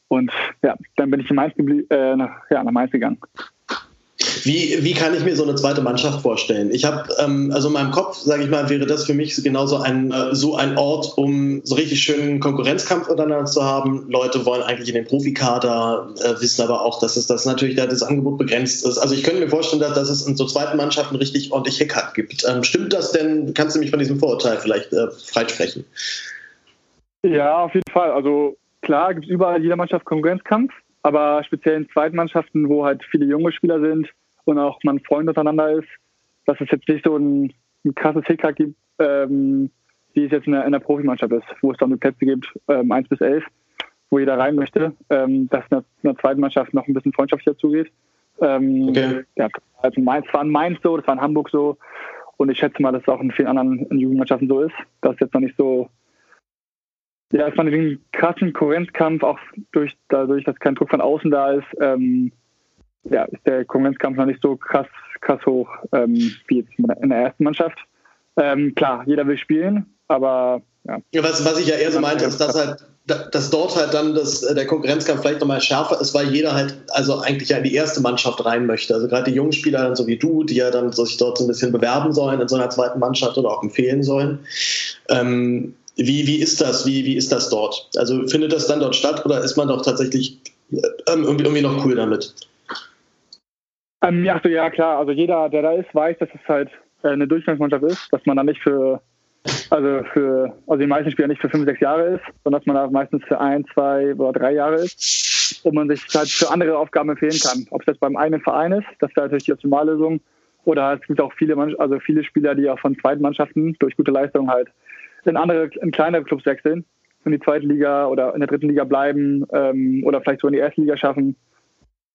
Und ja, dann bin ich in Mainz äh, nach, ja, nach Mainz gegangen.
Wie, wie kann ich mir so eine zweite Mannschaft vorstellen? Ich habe, ähm, also in meinem Kopf, sage ich mal, wäre das für mich genauso ein, äh, so ein Ort, um so richtig schönen Konkurrenzkampf untereinander zu haben. Leute wollen eigentlich in den Profikader, äh, wissen aber auch, dass es das natürlich da das Angebot begrenzt ist. Also ich könnte mir vorstellen, dass, dass es in so zweiten Mannschaften richtig ordentlich Hickhack gibt. Ähm, stimmt das denn? Kannst du mich von diesem Vorurteil vielleicht äh, freisprechen?
Ja, auf jeden Fall. Also klar gibt es überall in jeder Mannschaft Konkurrenzkampf, aber speziell in zweiten Mannschaften, wo halt viele junge Spieler sind und auch man Freunde untereinander ist, dass es jetzt nicht so ein, ein krasses Hickhack gibt, ähm, wie es jetzt in der, in der Profimannschaft ist, wo es dann die Plätze gibt, ähm, 1 bis 11, wo jeder rein möchte, ähm, dass in der, in der, zweiten Mannschaft noch ein bisschen freundschaftlicher zugeht. Ähm, okay. Ja, also Mainz war in Mainz so, das war in Hamburg so und ich schätze mal, dass es auch in vielen anderen Jugendmannschaften so ist, dass es jetzt noch nicht so ja, dass man den krassen Konkurrenzkampf auch durch, dadurch, dass kein Druck von außen da ist, ähm, ja, ist der Konkurrenzkampf noch nicht so krass, krass hoch ähm, wie jetzt in der ersten Mannschaft. Ähm, klar, jeder will spielen, aber ja.
ja was, was ich ja eher so meinte, ist, dass halt dass dort halt dann das, der Konkurrenzkampf vielleicht nochmal schärfer ist, weil jeder halt also eigentlich ja in die erste Mannschaft rein möchte. Also gerade die jungen Spieler, dann so wie du, die ja dann sich dort so ein bisschen bewerben sollen in so einer zweiten Mannschaft oder auch empfehlen sollen. Ähm, wie, wie ist das? Wie, wie ist das dort? Also findet das dann dort statt oder ist man doch tatsächlich ähm, irgendwie, irgendwie noch cool damit?
Ähm, ja, so, ja, klar. Also jeder, der da ist, weiß, dass es halt äh, eine Durchgangsmannschaft ist, dass man da nicht für, also für, also die meisten Spieler nicht für fünf, sechs Jahre ist, sondern dass man da meistens für ein, zwei oder drei Jahre ist und man sich halt für andere Aufgaben empfehlen kann. Ob es jetzt beim eigenen Verein ist, das wäre natürlich die optimale Lösung, oder es gibt auch viele, also viele Spieler, die auch von zweiten Mannschaften durch gute Leistung halt in andere, in kleinere Clubs wechseln, in die zweite Liga oder in der dritten Liga bleiben ähm, oder vielleicht so in die erste Liga schaffen.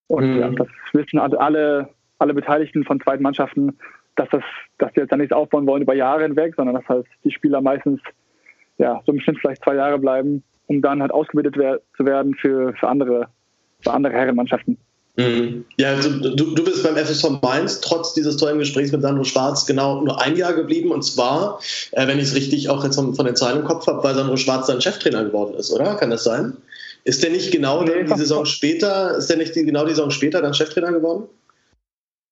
Und mhm. das wissen alle, alle Beteiligten von zweiten Mannschaften, dass das, dass die jetzt da nichts aufbauen wollen über Jahre hinweg, sondern dass halt die Spieler meistens ja so im Schnitt vielleicht zwei Jahre bleiben, um dann halt ausgebildet wer zu werden für, für andere, für andere Herrenmannschaften.
Mhm. Ja, also du, du bist beim FSV Mainz trotz dieses tollen Gesprächs mit Sandro Schwarz genau nur ein Jahr geblieben und zwar, äh, wenn ich es richtig auch jetzt von, von den Zahlen im Kopf habe, weil Sandro Schwarz dann Cheftrainer geworden ist, oder? Kann das sein? Ist der nicht genau nee, die Saison später, ist der nicht die, genau die Saison später dann Cheftrainer geworden?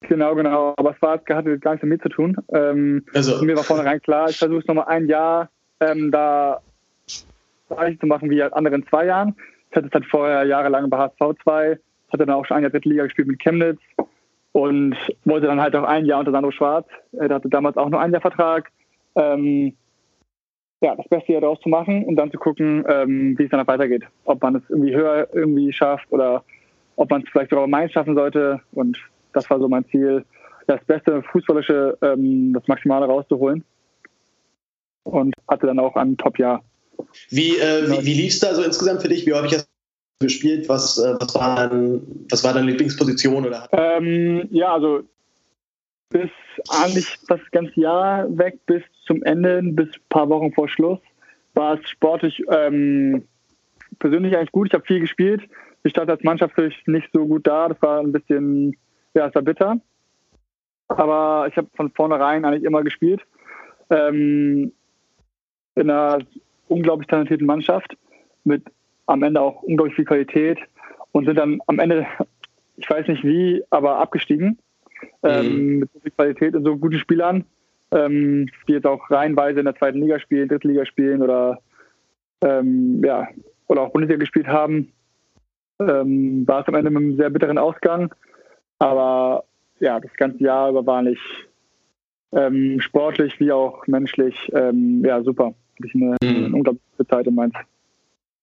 Genau, genau. Aber es war, hatte gar nichts damit zu tun. Ähm, also. Mir war vornherein klar, ich versuche es nochmal ein Jahr ähm, da zu machen wie andere in zwei Jahren. Ich hatte es halt vorher jahrelang bei HSV 2 hatte dann auch schon ein Jahr dritte Liga gespielt mit Chemnitz und wollte dann halt auch ein Jahr unter Sandro Schwarz. Er hatte damals auch nur ein Jahr Vertrag. Ähm, ja, das Beste hier daraus zu machen und dann zu gucken, ähm, wie es dann weitergeht. Ob man es irgendwie höher irgendwie schafft oder ob man es vielleicht sogar Mainz schaffen sollte. Und das war so mein Ziel, das beste Fußballische, ähm, das Maximale rauszuholen. Und hatte dann auch ein Top-Jahr.
Wie, äh, wie, wie lief es da so insgesamt für dich? Wie habe ich das gespielt? Was, äh, was, war, dein, was war deine Lieblingsposition? Oder?
Ähm, ja, also bis eigentlich das ganze Jahr weg, bis zum Ende, bis ein paar Wochen vor Schluss, war es sportlich ähm, persönlich eigentlich gut. Ich habe viel gespielt. Ich stand als Mannschaft nicht so gut da. Das war ein bisschen, ja, es war bitter. Aber ich habe von vornherein eigentlich immer gespielt. Ähm, in einer unglaublich talentierten Mannschaft mit am Ende auch unglaublich viel Qualität und sind dann am Ende, ich weiß nicht wie, aber abgestiegen. Ähm, mhm. Ähm, mit so viel Qualität und so guten Spielern, ähm, die jetzt auch reihenweise in der zweiten Liga spielen, dritte Liga spielen oder ähm, ja, oder auch Bundesliga gespielt haben, ähm, war es am Ende mit einem sehr bitteren Ausgang. Aber ja, das ganze Jahr über war nicht ähm, sportlich wie auch menschlich ja super. Hatte ich eine, mhm. eine unglaubliche Zeit in Mainz.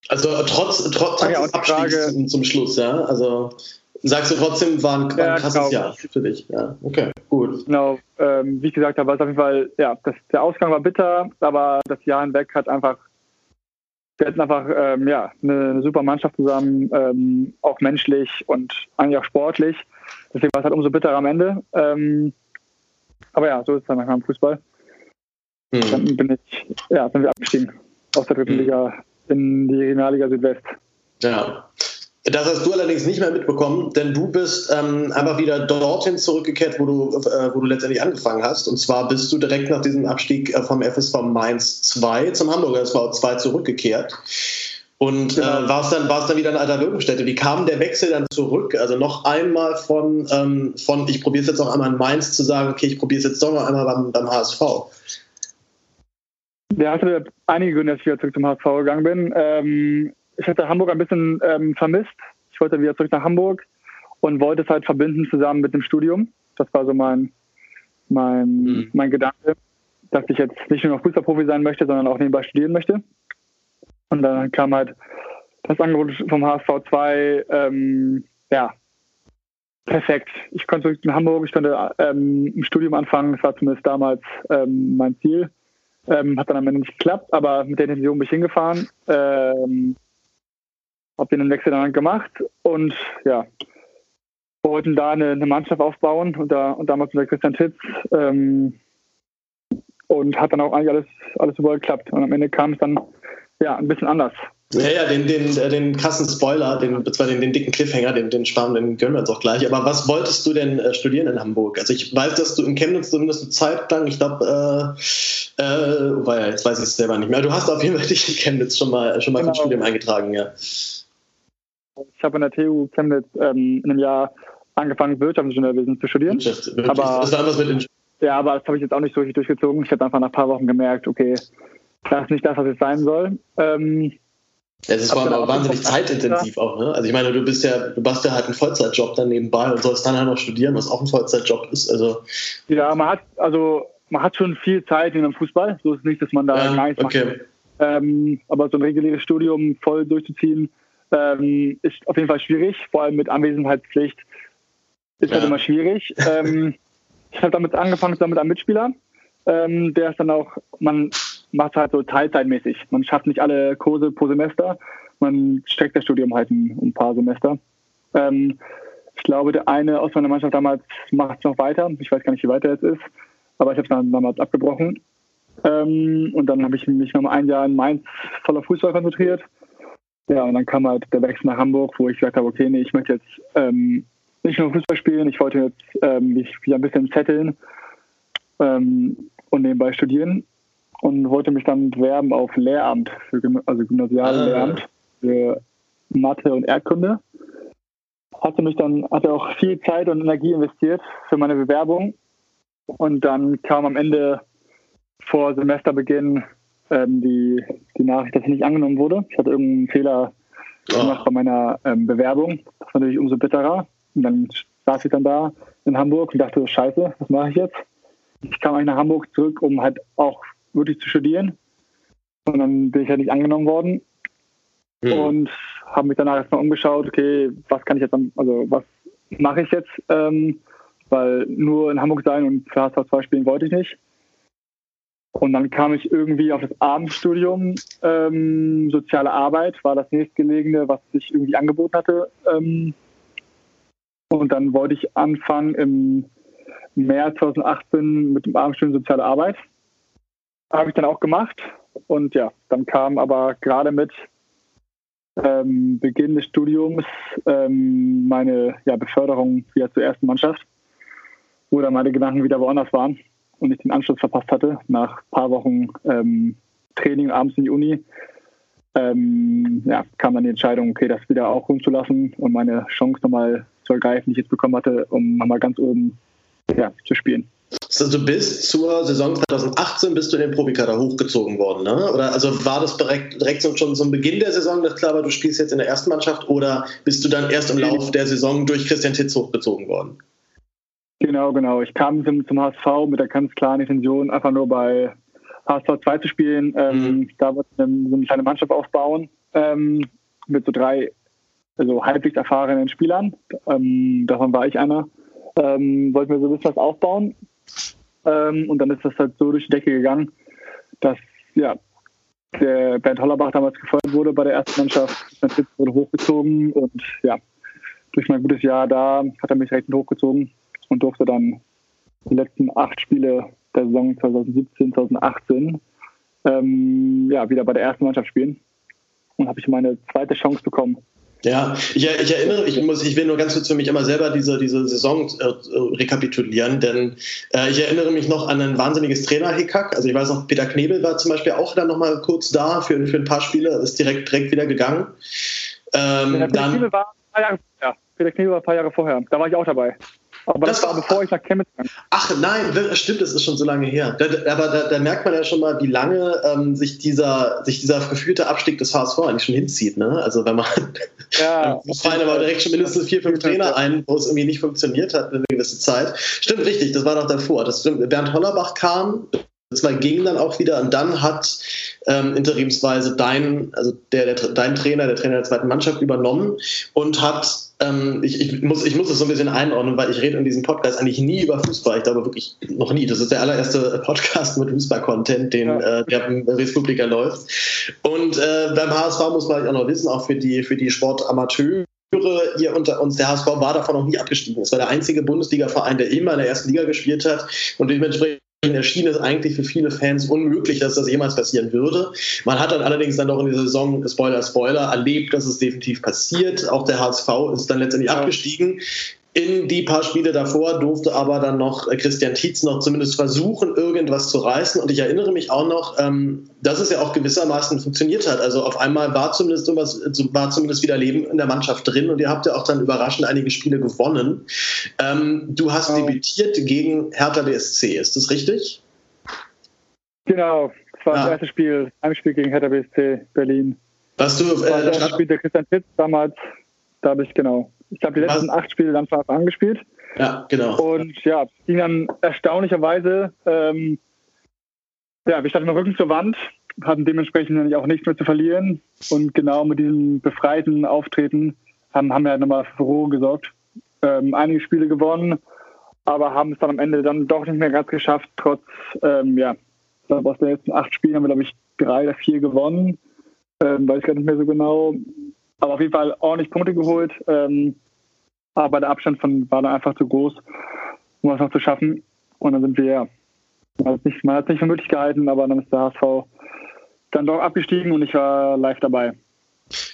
Also trotz, trotz, trotz ja, des Abstiegs zum, zum, Schluss, ja? Also sagst du trotzdem, war ein, war ein krasses genau. Jahr für dich. Ja, okay, gut.
Genau, ähm, wie ich gesagt habe, war es auf jeden Fall, ja, das, der Ausgang war bitter, aber das Jahr hinweg hat einfach, wir hatten einfach, ähm, ja, eine, eine, super Mannschaft zusammen, ähm, auch menschlich und eigentlich auch sportlich. Deswegen war es halt umso bitterer am Ende. Ähm, aber ja, so ist es dann manchmal im Fußball. Hm. Dann bin ich, ja, sind wir abgestiegen aus der dritten hm. Liga in die Regionalliga Südwest.
Ja. Das hast du allerdings nicht mehr mitbekommen, denn du bist ähm, einfach wieder dorthin zurückgekehrt, wo du, äh, wo du letztendlich angefangen hast. Und zwar bist du direkt nach diesem Abstieg äh, vom FSV Mainz 2 zum Hamburger SV 2 zurückgekehrt. Und äh, genau. war es dann, dann wieder eine alter Wirkungsstätte? Wie kam der Wechsel dann zurück? Also noch einmal von, ähm, von ich probiere es jetzt noch einmal in Mainz zu sagen, okay, ich probiere es jetzt doch noch einmal beim, beim HSV.
Ja, hatte einige Gründe, dass ich wieder zurück zum HSV gegangen bin. Ähm, ich hatte Hamburg ein bisschen ähm, vermisst. Ich wollte wieder zurück nach Hamburg und wollte es halt verbinden zusammen mit dem Studium. Das war so mein, mein, mhm. mein Gedanke, dass ich jetzt nicht nur noch Fußballprofi sein möchte, sondern auch nebenbei studieren möchte. Und dann kam halt das Angebot vom HSV 2, ähm, ja, perfekt. Ich konnte zurück in Hamburg, ich konnte ähm, im Studium anfangen, das war zumindest damals ähm, mein Ziel. Ähm, hat dann am Ende nicht geklappt, aber mit der Intention bin ich hingefahren. Habe den Wechsel dann gemacht und ja, wollten da eine, eine Mannschaft aufbauen und, da, und damals unter Christian Titz ähm, und hat dann auch eigentlich alles, alles super geklappt. Und am Ende kam es dann ja ein bisschen anders.
Ja, ja, den, den, äh, den krassen Spoiler, den, den, den dicken Cliffhanger, den, den sparen, den gönnen wir uns auch gleich. Aber was wolltest du denn äh, studieren in Hamburg? Also ich weiß, dass du in Chemnitz zumindest eine Zeit lang, ich glaube, äh, äh, oh, ja, jetzt weiß ich es selber nicht mehr. Du hast auf jeden Fall dich in Chemnitz schon mal, schon mal genau. für Studium eingetragen, ja.
Ich habe an der TU Chemnitz ähm, in einem Jahr angefangen, Wirtschaftsingenieurwesen zu studieren. Wirtschaft, Wirtschaft. Aber, das war was mit ja, aber das habe ich jetzt auch nicht so richtig durchgezogen. Ich habe einfach nach ein paar Wochen gemerkt, okay, das ist nicht das, was es sein soll. Ähm,
es ist allem auch wahnsinnig zeitintensiv auch, ne? Also ich meine, du bist ja, du machst ja halt einen Vollzeitjob dann nebenbei und sollst dann halt noch studieren, was auch ein Vollzeitjob ist. Also
ja, man hat also man hat schon viel Zeit in einem Fußball. So ist es nicht, dass man da ja, gar nichts okay. macht. Ähm, aber so ein reguläres Studium voll durchzuziehen, ähm, ist auf jeden Fall schwierig, vor allem mit Anwesenheitspflicht ist halt ja. halt immer schwierig. ähm, ich habe damit angefangen zusammen mit einem Mitspieler. Ähm, der ist dann auch, man macht halt so teilzeitmäßig. Man schafft nicht alle Kurse pro Semester. Man streckt das Studium halt ein, ein paar Semester. Ähm, ich glaube, der eine aus meiner Mannschaft damals macht es noch weiter. Ich weiß gar nicht, wie weit er jetzt ist, aber ich habe es dann damals abgebrochen. Ähm, und dann habe ich mich noch mal ein Jahr in Mainz voller Fußball konzentriert. Ja, und dann kam halt der Wechsel nach Hamburg, wo ich gesagt habe, okay, nee, ich möchte jetzt ähm, nicht nur Fußball spielen, ich wollte jetzt ähm, mich wieder ein bisschen zetteln ähm, und nebenbei studieren und wollte mich dann bewerben auf Lehramt, für, also gymnasiale ah. Lehramt für Mathe und Erdkunde. Hatte mich dann, hatte auch viel Zeit und Energie investiert für meine Bewerbung. Und dann kam am Ende vor Semesterbeginn ähm, die, die Nachricht, dass ich nicht angenommen wurde. Ich hatte irgendeinen Fehler oh. gemacht bei meiner ähm, Bewerbung. Das war natürlich umso bitterer. Und dann saß ich dann da in Hamburg und dachte, scheiße, was mache ich jetzt? Ich kam eigentlich nach Hamburg zurück, um halt auch wirklich zu studieren. Und dann bin ich halt nicht angenommen worden. Mhm. Und habe mich danach erstmal umgeschaut, okay, was kann ich jetzt, also was mache ich jetzt? Ähm, weil nur in Hamburg sein und für HSV 2 spielen wollte ich nicht. Und dann kam ich irgendwie auf das Abendstudium ähm, Soziale Arbeit, war das nächstgelegene, was sich irgendwie angeboten hatte. Ähm, und dann wollte ich anfangen im März 2018 mit dem Abendstudium Soziale Arbeit. Habe ich dann auch gemacht. Und ja, dann kam aber gerade mit ähm, Beginn des Studiums ähm, meine ja, Beförderung wieder zur ersten Mannschaft, wo dann meine Gedanken wieder woanders waren und ich den Anschluss verpasst hatte. Nach ein paar Wochen ähm, Training abends in die Uni ähm, ja, kam dann die Entscheidung, okay, das wieder auch rumzulassen und meine Chance nochmal zu ergreifen, die ich jetzt bekommen hatte, um nochmal ganz oben ja, zu spielen.
Also bis zur Saison 2018 bist du in den Profikader hochgezogen worden, ne? Oder also war das direkt, direkt schon zum Beginn der Saison, dass klar war, du spielst jetzt in der ersten Mannschaft oder bist du dann erst im Laufe der Saison durch Christian Titz hochgezogen worden?
Genau, genau. Ich kam zum, zum HSV mit der ganz klaren Intention, einfach nur bei HSV 2 zu spielen. Ähm, mhm. Da wollte ich eine, so eine kleine Mannschaft aufbauen ähm, mit so drei also halbwegs erfahrenen Spielern. Ähm, davon war ich einer. Ähm, wollten wir so ein bisschen was aufbauen. Ähm, und dann ist das halt so durch die Decke gegangen, dass ja, der Bernd Hollerbach damals gefeuert wurde bei der ersten Mannschaft. Sitz wurde hochgezogen und ja, durch mein gutes Jahr da hat er mich recht hochgezogen und durfte dann die letzten acht Spiele der Saison 2017, 2018 ähm, ja, wieder bei der ersten Mannschaft spielen. Und habe ich meine zweite Chance bekommen,
Ja, ich, ich, erinnere, ich muss, ich will nur ganz kurz für mich immer selber diese, diese Saison äh, rekapitulieren, denn äh, ich erinnere mich noch an ein wahnsinniges Trainer-Hickhack. Also ich weiß noch, Peter Knebel war zum Beispiel auch dann nochmal kurz da für, für ein paar Spiele, ist direkt, direkt wieder gegangen.
Ähm, Peter, dann, Knebel war ein paar Jahre, ja, Peter Knebel war ein paar Jahre vorher. Da war ich auch dabei. Aber das, das war bevor ich nach Chemnitz
ging. Ach nein, stimmt, das ist schon so lange her. Da, aber da, da, merkt man ja schon mal, wie lange ähm, sich, dieser, sich dieser gefühlte Abstieg des HSV eigentlich schon hinzieht. Ne? Also wenn man ja, fallen aber direkt schon mindestens vier, fünf Trainer ein, wo es irgendwie nicht funktioniert hat eine gewisse Zeit. Stimmt richtig, das war noch davor. Das stimmt, Bernd Hollerbach kam, das war, ging dann auch wieder und dann hat ähm, interimsweise dein, also der, der, dein Trainer, der Trainer der zweiten Mannschaft übernommen und hat ähm, ich, ich, muss, ich muss es so ein bisschen einordnen, weil ich rede in diesem Podcast eigentlich nie über Fußball. Ich glaube wirklich noch nie. Das ist der allererste Podcast mit Fußball-Content, den ja. äh, der im Republika läuft. Und äh, beim HSV muss man auch noch wissen, auch für die, für die Sportamateure, hier unter uns, der HSV war davon noch nie abgestiegen. Es war der einzige Bundesliga-Verein, der immer in der ersten Liga gespielt hat und dementsprechend erschien es eigentlich für viele Fans unmöglich, dass das jemals passieren würde. Man hat dann allerdings dann doch in dieser Saison, Spoiler, Spoiler, erlebt, dass es definitiv passiert. Auch der HSV ist dann letztendlich ja. abgestiegen. In die paar Spiele davor durfte aber dann noch äh, Christian Tietz noch zumindest versuchen, irgendwas zu reißen. Und ich erinnere mich auch noch, ähm, dass es ja auch gewissermaßen funktioniert hat. Also auf einmal war zumindest sowas, war zumindest wieder Leben in der Mannschaft drin und ihr habt ja auch dann überraschend einige Spiele gewonnen. Ähm, du hast oh. debütiert gegen Hertha BSC, ist das richtig?
Genau, das war ja. das erste Spiel, ein Spiel gegen Hertha BSC Berlin.
Was du,
äh, das, das Spiel der Christian Tietz damals, da habe ich genau ich habe die letzten Was? acht Spiele dann von Anfang an gespielt.
Ja, genau.
Und ja, ging dann erstaunlicherweise, ähm, ja, wir standen im Rücken zur Wand, hatten dementsprechend auch nichts mehr zu verlieren. Und genau mit diesem befreiten Auftreten haben, haben wir halt nochmal für Furore gesorgt. Ähm, einige Spiele gewonnen, aber haben es dann am Ende dann doch nicht mehr ganz geschafft, trotz, ähm, ja, aus den letzten acht Spielen haben wir, glaube ich, drei oder vier gewonnen. Ähm, weiß ich gar nicht mehr so genau. Aber auf jeden Fall ordentlich Punkte geholt. Ähm, aber der Abstand von war dann einfach zu groß, um was noch zu schaffen. Und dann sind wir, ja, man hat es nicht, nicht für möglich gehalten, aber dann ist der HSV dann doch abgestiegen und ich war live dabei.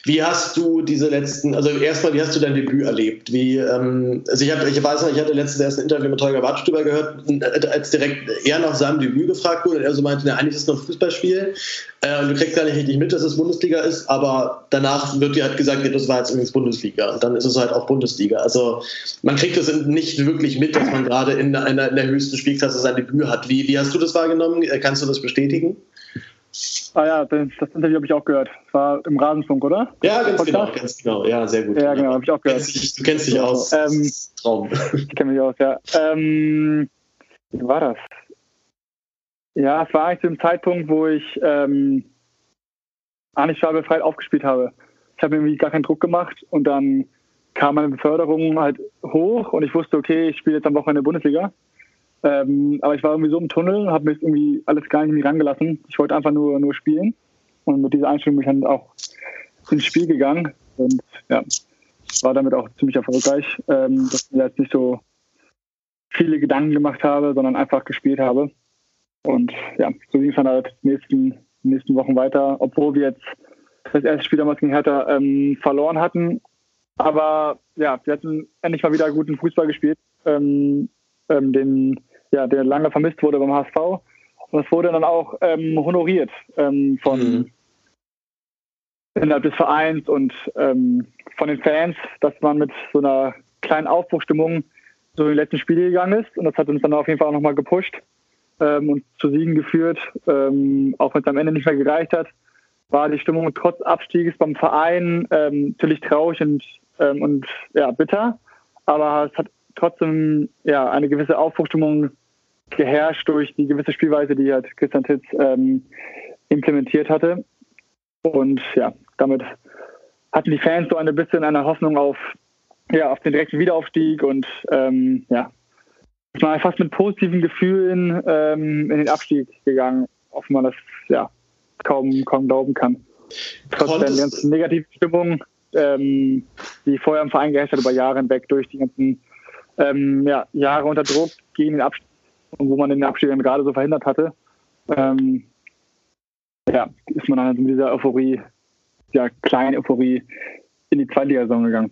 Wie hast du diese letzten, also erstmal, wie hast du dein Debüt erlebt? Wie, ähm, also ich, hab, ich weiß noch, ich hatte letztens erst ein Interview mit Holger Wartstüber gehört, als direkt er nach seinem Debüt gefragt wurde und er so meinte, na, eigentlich ist es noch Fußballspiel äh, und du kriegst gar nicht richtig mit, dass es Bundesliga ist, aber danach wird dir halt gesagt, ja, das war jetzt übrigens Bundesliga und dann ist es halt auch Bundesliga. Also man kriegt das nicht wirklich mit, dass man gerade in, in, in der höchsten Spielklasse sein Debüt hat. Wie, wie hast du das wahrgenommen? Kannst du das bestätigen?
Ah ja, das, das Interview habe ich auch gehört. Das war im Rasenfunk, oder?
Ja, ganz Podcast? genau, ganz genau. Ja, sehr gut.
Ja, genau, habe ich auch gehört.
Du kennst dich, du kennst dich aus.
Ähm, Traum. Ich kenne mich aus, ja. Ähm, wie war das? Ja, es war eigentlich zu dem Zeitpunkt, wo ich ähm, eigentlich befreit aufgespielt habe. Ich habe irgendwie gar keinen Druck gemacht und dann kam meine Beförderung halt hoch und ich wusste, okay, ich spiele jetzt am Wochenende Bundesliga. Ähm, aber ich war irgendwie so im Tunnel, habe mir irgendwie alles gar nicht rangelassen. Ich wollte einfach nur, nur spielen. Und mit dieser Einstellung bin ich dann auch ins Spiel gegangen. Und ja, war damit auch ziemlich erfolgreich, ähm, dass ich mir jetzt nicht so viele Gedanken gemacht habe, sondern einfach gespielt habe. Und ja, so ging es dann halt die nächsten, nächsten Wochen weiter, obwohl wir jetzt das erste Spiel damals gegen Hertha ähm, verloren hatten. Aber ja, wir hatten endlich mal wieder guten Fußball gespielt, ähm, ähm den ja, der lange vermisst wurde beim HSV. Und das wurde dann auch ähm, honoriert ähm, von mhm. innerhalb des Vereins und ähm, von den Fans, dass man mit so einer kleinen Aufbruchstimmung so in die letzten Spiele gegangen ist. Und das hat uns dann auf jeden Fall auch nochmal gepusht ähm, und zu Siegen geführt. Ähm, auch wenn es am Ende nicht mehr gereicht hat, war die Stimmung trotz Abstieges beim Verein ähm, natürlich traurig und, ähm, und ja, bitter. Aber es hat trotzdem ja, eine gewisse Aufbruchstimmung geherrscht durch die gewisse Spielweise, die halt Christian Titz ähm, implementiert hatte. Und ja, damit hatten die Fans so ein bisschen eine Hoffnung auf, ja, auf den direkten Wiederaufstieg und ähm, ja, ich war fast mit positiven Gefühlen ähm, in den Abstieg gegangen, auf man das ja kaum, kaum glauben kann. Trotz der ganzen negativen Stimmung, ähm, die vorher im Verein geherrscht hat über Jahre hinweg durch die ganzen ähm, ja, Jahre unter Druck gegen den Abstieg und wo man den Abstieg dann gerade so verhindert hatte, ähm, ja, ist man dann mit dieser Euphorie, ja, kleinen Euphorie in die Zweitligasaison gegangen.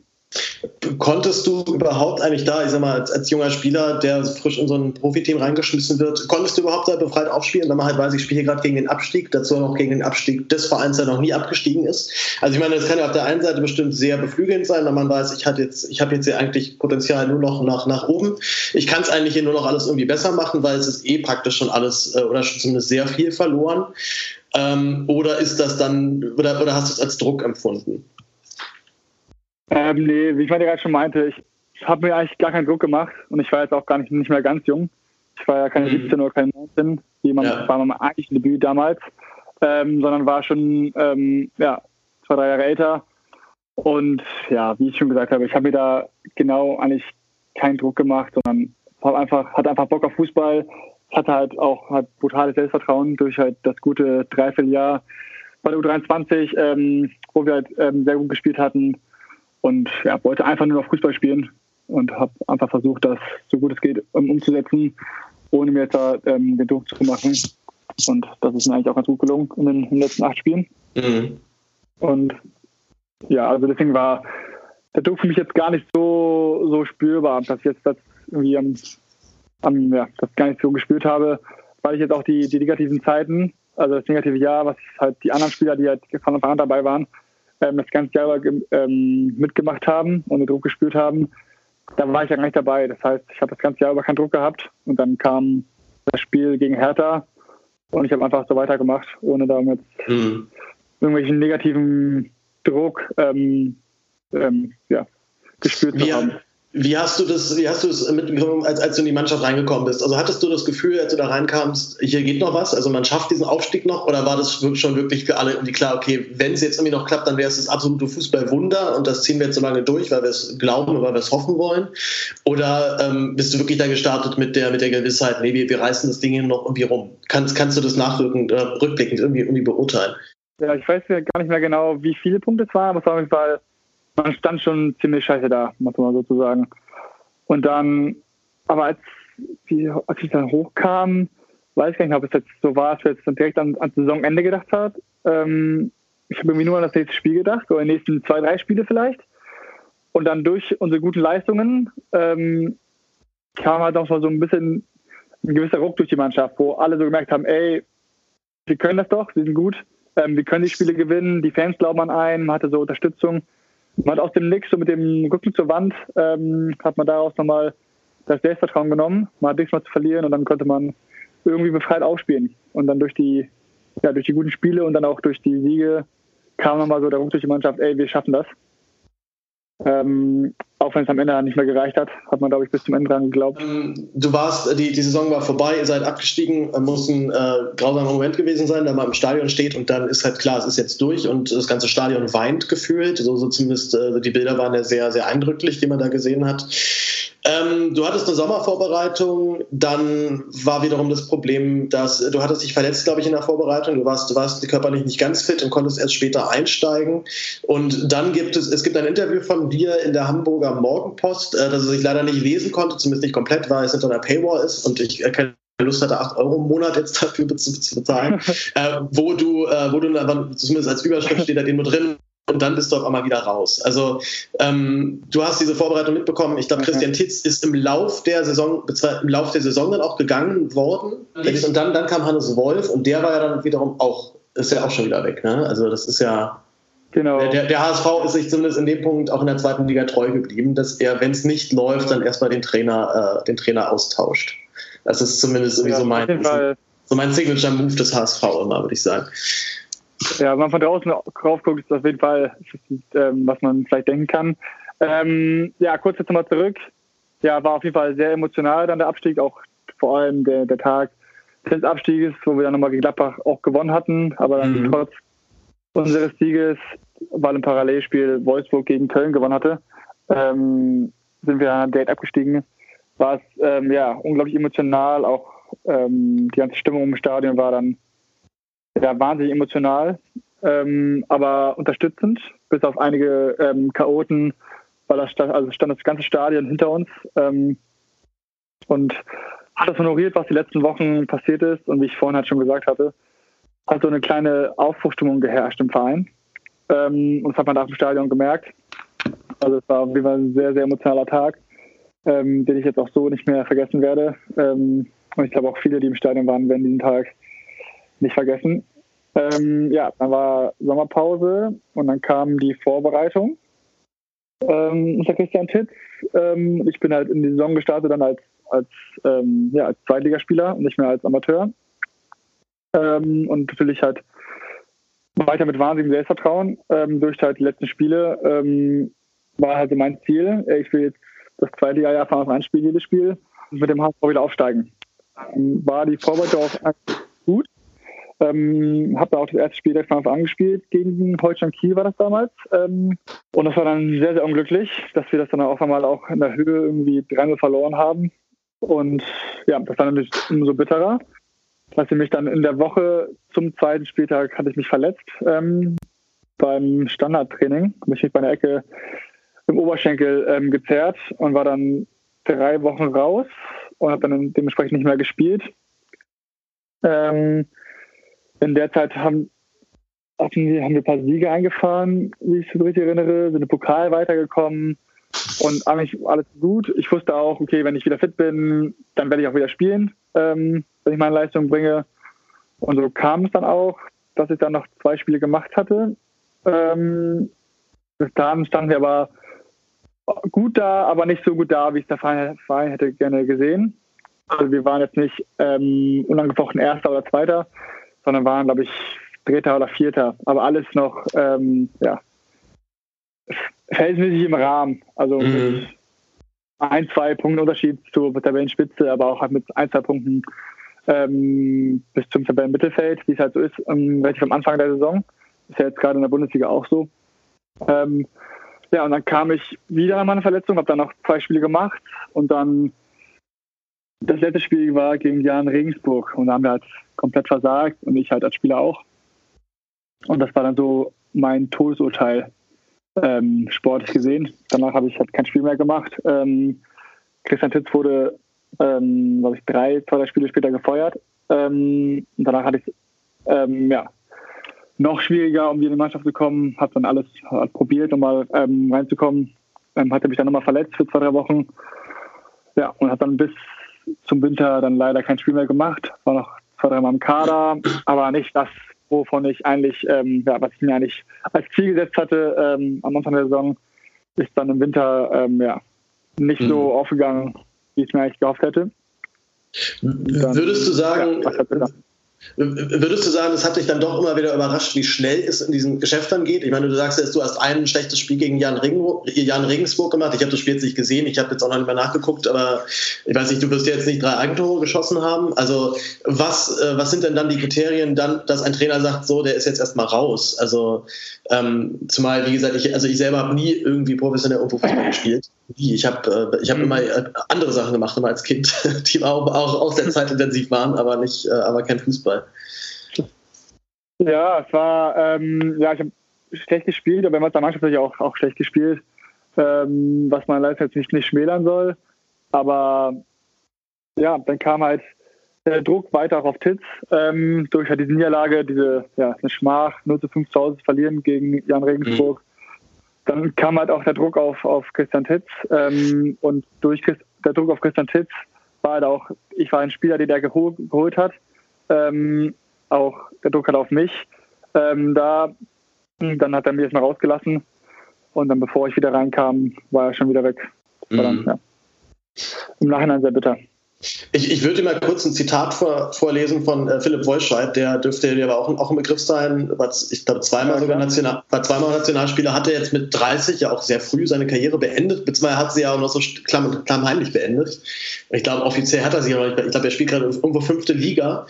Konntest du überhaupt eigentlich da, ich sag mal, als, als, junger Spieler, der frisch in so ein Profiteam reingeschmissen wird, konntest du überhaupt da befreit aufspielen, wenn man halt weiß, ich spiele hier gerade gegen den Abstieg, dazu noch gegen den Abstieg des Vereins, der noch nie abgestiegen ist? Also ich meine, das kann ja auf der einen Seite bestimmt sehr beflügelnd sein, wenn man weiß, ich, jetzt, ich habe jetzt hier eigentlich Potenzial nur noch nach, nach oben. Ich kann es eigentlich hier nur noch alles irgendwie besser machen, weil es ist eh praktisch schon alles äh, oder schon zumindest sehr viel verloren. Ähm, oder ist das dann, oder, oder hast du es als Druck empfunden?
Ähm, nee, wie ich gerade schon meinte, ich, ich habe mir eigentlich gar keinen Druck gemacht und ich war jetzt auch gar nicht, nicht mehr ganz jung. Ich war ja keine mhm. 17 oder keine 19, wie man ja. war mein eigentlich Debüt damals, ähm, sondern war schon ähm, ja, zwei, drei Jahre älter. Und ja, wie ich schon gesagt habe, ich habe mir da genau eigentlich keinen Druck gemacht, sondern hab einfach, hatte einfach Bock auf Fußball. Hatte halt auch halt brutales Selbstvertrauen durch halt das gute Dreivierteljahr bei der U23, ähm, wo wir halt ähm, sehr gut gespielt hatten und ja, wollte einfach nur noch Fußball spielen und habe einfach versucht, das so gut es geht um, umzusetzen, ohne mir jetzt da ähm, den Druck zu machen. Und das ist mir eigentlich auch ganz gut gelungen in den, in den letzten acht Spielen. Mhm. Und ja, also deswegen war der Druck für mich jetzt gar nicht so, so spürbar, dass ich jetzt das irgendwie am, am ja, das gar nicht so gespürt habe, weil ich jetzt auch die, die negativen Zeiten, also das negative Jahr, was halt die anderen Spieler, die halt von Anfang an dabei waren, ähm, das ganze Jahr ähm, mitgemacht haben und Druck gespürt haben, da war ich ja gar nicht dabei. Das heißt, ich habe das ganze Jahr über keinen Druck gehabt und dann kam das Spiel gegen Hertha und ich habe einfach so weitergemacht, ohne da jetzt mhm. irgendwelchen negativen Druck ähm, ähm, ja, gespürt
zu
haben.
Wie hast du das, wie hast du es mitbekommen, als, als du in die Mannschaft reingekommen bist? Also hattest du das Gefühl, als du da reinkamst, hier geht noch was? Also man schafft diesen Aufstieg noch? Oder war das schon wirklich für alle irgendwie klar, okay, wenn es jetzt irgendwie noch klappt, dann wäre es das absolute Fußballwunder und das ziehen wir jetzt so lange durch, weil wir es glauben, weil wir es hoffen wollen? Oder ähm, bist du wirklich da gestartet mit der, mit der Gewissheit, nee, wir, wir reißen das Ding hier noch irgendwie rum? Kannst, kannst du das nachrückend, äh, rückblickend irgendwie, irgendwie beurteilen?
Ja, ich weiß gar nicht mehr genau, wie viele Punkte es waren, aber es war auf jeden Fall man stand schon ziemlich scheiße da, muss man sozusagen. Und dann, aber als, wie, als ich dann hochkam, weiß ich gar nicht, ob es jetzt so war, dass wir jetzt direkt an, ans Saisonende gedacht hat. Ähm, ich habe irgendwie nur an das nächste Spiel gedacht, oder die nächsten zwei, drei Spiele vielleicht. Und dann durch unsere guten Leistungen ähm, kam halt auch so ein bisschen ein gewisser Ruck durch die Mannschaft, wo alle so gemerkt haben, ey, wir können das doch, wir sind gut, ähm, wir können die Spiele gewinnen, die Fans glauben an einen, man hatte so Unterstützung. Man hat aus dem Nix, so mit dem Rücken zur Wand, ähm, hat man daraus nochmal das Selbstvertrauen genommen. Man hat nichts mehr zu verlieren und dann konnte man irgendwie befreit aufspielen. Und dann durch die, ja, durch die guten Spiele und dann auch durch die Siege kam nochmal so der Ruck durch die Mannschaft, ey, wir schaffen das. Ähm, auch wenn es am Ende nicht mehr gereicht hat, hat man, glaube ich, bis zum Ende dran geglaubt. Ähm,
du warst, die, die Saison war vorbei, ihr seid abgestiegen, muss ein äh, grausamer Moment gewesen sein, da man im Stadion steht und dann ist halt klar, es ist jetzt durch und das ganze Stadion weint gefühlt. So, so zumindest äh, die Bilder waren ja sehr, sehr eindrücklich, die man da gesehen hat. Ähm, du hattest eine Sommervorbereitung, dann war wiederum das Problem, dass du hattest dich verletzt, glaube ich, in der Vorbereitung. Du warst, du warst körperlich nicht ganz fit und konntest erst später einsteigen. Und dann gibt es, es gibt ein Interview von dir in der Hamburger Morgenpost, äh, das ich leider nicht lesen konnte, zumindest nicht komplett, weil es hinter einer Paywall ist und ich äh, keine Lust hatte, 8 Euro im Monat jetzt dafür zu bezahlen, äh, wo du, äh, wo du zumindest als Überschrift steht da nur drin, und dann bist du auf einmal wieder raus. Also ähm, du hast diese Vorbereitung mitbekommen. Ich glaube, Christian Titz ist im Lauf der Saison, im Lauf der Saison dann auch gegangen worden. Und dann, dann kam Hannes Wolf und der war ja dann wiederum auch, ist ja auch schon wieder weg. Ne? Also das ist ja. Genau. Der, der, HSV ist sich zumindest in dem Punkt auch in der zweiten Liga treu geblieben, dass er, wenn es nicht läuft, dann erstmal den Trainer, äh, den Trainer austauscht. Das ist zumindest ja, so mein, so mein Signature-Move des HSV immer, würde ich sagen.
Ja, wenn man von draußen drauf guckt, ist das auf jeden Fall, ähm, was man vielleicht denken kann. Ähm, ja, kurz jetzt nochmal zurück. Ja, war auf jeden Fall sehr emotional dann der Abstieg, auch vor allem der, der Tag des Abstieges, wo wir dann nochmal gegen Gladbach auch gewonnen hatten, aber dann mhm. trotz unseres Sieges, weil im Parallelspiel Wolfsburg gegen Köln gewonnen hatte, ähm, sind wir dann direkt abgestiegen. War es ähm, ja unglaublich emotional, auch ähm, die ganze Stimmung im Stadion war dann ja, wahnsinnig emotional, ähm, aber unterstützend, bis auf einige ähm, Chaoten, weil das also stand das ganze Stadion hinter uns ähm, und hat das honoriert, was die letzten Wochen passiert ist. Und wie ich vorhin halt schon gesagt hatte, hat so eine kleine Aufbruchstimmung geherrscht im Verein. Ähm, und das hat man da im Stadion gemerkt. Also es war auf jeden Fall ein sehr, sehr emotionaler Tag, ähm, den ich jetzt auch so nicht mehr vergessen werde. Ähm, und ich glaube auch viele, die im Stadion waren, werden diesen Tag nicht vergessen. Ähm, ja, dann war Sommerpause und dann kam die Vorbereitung. Ähm, bin Christian Titz. Ähm, ich bin halt in die Saison gestartet dann als, als, ähm, ja, als Zweitligaspieler und nicht mehr als Amateur. Ähm, und natürlich halt weiter mit wahnsinnigem Selbstvertrauen ähm, durch halt die letzten Spiele ähm, war halt mein Ziel. Ich will jetzt das zweite Jahr Anfang an spielen, jedes Spiel, und mit dem HSV wieder aufsteigen. Ähm, war die Vorbereitung auch gut. Ähm, habe da auch das erste Spiel direkt von Anfang an gespielt. Gegen Holstein Kiel war das damals. Ähm, und das war dann sehr, sehr unglücklich, dass wir das dann auch einmal auch in der Höhe irgendwie dreimal verloren haben. Und ja, das war natürlich umso bitterer dass ich mich dann in der Woche zum zweiten Spieltag hatte ich mich verletzt ähm, beim Standardtraining. Habe ich mich bei einer Ecke im Oberschenkel ähm, gezerrt und war dann drei Wochen raus und habe dann dementsprechend nicht mehr gespielt. Ähm, in der Zeit haben, haben wir ein paar Siege eingefahren, wie ich es richtig erinnere, sind im Pokal weitergekommen und eigentlich alles gut. Ich wusste auch, okay, wenn ich wieder fit bin, dann werde ich auch wieder spielen. Ähm, wenn ich meine Leistung bringe. Und so kam es dann auch, dass ich dann noch zwei Spiele gemacht hatte. Ähm, bis dahin standen wir aber gut da, aber nicht so gut da, wie es der Verein, Verein hätte gerne gesehen. Also wir waren jetzt nicht ähm, unangefochten Erster oder Zweiter, sondern waren, glaube ich, Dritter oder Vierter. Aber alles noch, ähm, ja, verhältnismäßig im Rahmen. Also mhm. ein, zwei Punkten Unterschied zur Tabellenspitze, aber auch halt mit ein, zwei Punkten ähm, bis zum Tabellenmittelfeld, wie es halt so ist, ähm, relativ am Anfang der Saison. Ist ja jetzt gerade in der Bundesliga auch so. Ähm, ja, und dann kam ich wieder an meine Verletzung, habe dann noch zwei Spiele gemacht und dann das letzte Spiel war gegen Jan Regensburg und da haben wir halt komplett versagt und ich halt als Spieler auch. Und das war dann so mein Todesurteil ähm, sportlich gesehen. Danach habe ich halt kein Spiel mehr gemacht. Ähm, Christian Titz wurde ähm, glaube ich, drei, zwei, drei Spiele später gefeuert. Ähm, danach hatte ich ähm, ja, noch schwieriger, um wieder in die Mannschaft zu kommen. Habe dann alles halt probiert, um mal ähm, reinzukommen. Ähm, hatte mich dann nochmal verletzt für zwei, drei Wochen. Ja, und habe dann bis zum Winter dann leider kein Spiel mehr gemacht. War noch zwei, drei Mal im Kader, aber nicht das, wovon ich eigentlich, ähm, ja, was ich mir eigentlich als Ziel gesetzt hatte ähm, am Anfang der Saison, ist dann im Winter ähm, ja, nicht mhm. so aufgegangen, wie ich mir eigentlich gehofft hätte.
Dann, Würdest du sagen, ja, Würdest du sagen, es hat dich dann doch immer wieder überrascht, wie schnell es in diesem Geschäft dann geht? Ich meine, du sagst jetzt, du hast ein schlechtes Spiel gegen Jan, Ring, Jan Regensburg gemacht. Ich habe das Spiel jetzt nicht gesehen, ich habe jetzt auch noch nicht mehr nachgeguckt, aber ich weiß nicht, du wirst jetzt nicht drei Eigentore geschossen haben. Also was, äh, was sind denn dann die Kriterien, dann, dass ein Trainer sagt, so, der ist jetzt erstmal raus? Also ähm, zumal, wie gesagt, ich, also ich selber habe nie irgendwie professionell irgendwo Fußball gespielt. Nie. Ich habe äh, hab immer äh, andere Sachen gemacht, immer als Kind, die auch, auch, auch sehr zeitintensiv waren, aber nicht, aber kein Fußball. Fußball?
Ja, es war, ähm, ja, ich habe schlecht gespielt, aber in der Mannschaft habe ich auch, auch schlecht gespielt, ähm, was man leider jetzt nicht, nicht schmälern soll. Aber ja, dann kam halt der Druck weiter auch auf Titz ähm, durch halt diese Niederlage, diese ja, eine Schmach, 0 zu 5 zu Hause verlieren gegen Jan Regensburg. Mhm. Dann kam halt auch der Druck auf, auf Christian Titz ähm, und durch Christ, der Druck auf Christian Titz war halt auch, ich war ein Spieler, den er gehol, geholt hat ähm, auch der Druck hat auf mich. Ähm, da, dann hat er mich erstmal rausgelassen und dann, bevor ich wieder reinkam, war er schon wieder weg. Mhm. Dann, ja. Im Nachhinein sehr bitter.
Ich, ich würde mal kurz ein Zitat vor, vorlesen von äh, Philipp Wollscheid, der dürfte ja aber auch, auch ein Begriff sein, war, ich glaube zweimal sogar National, war zweimal Nationalspieler, hat er jetzt mit 30 ja auch sehr früh seine Karriere beendet, beziehungsweise hat sie ja auch noch so klamm, klammheimlich beendet. Ich glaube, offiziell hat er sie auch noch nicht, ich glaube, er spielt gerade irgendwo fünfte Liga.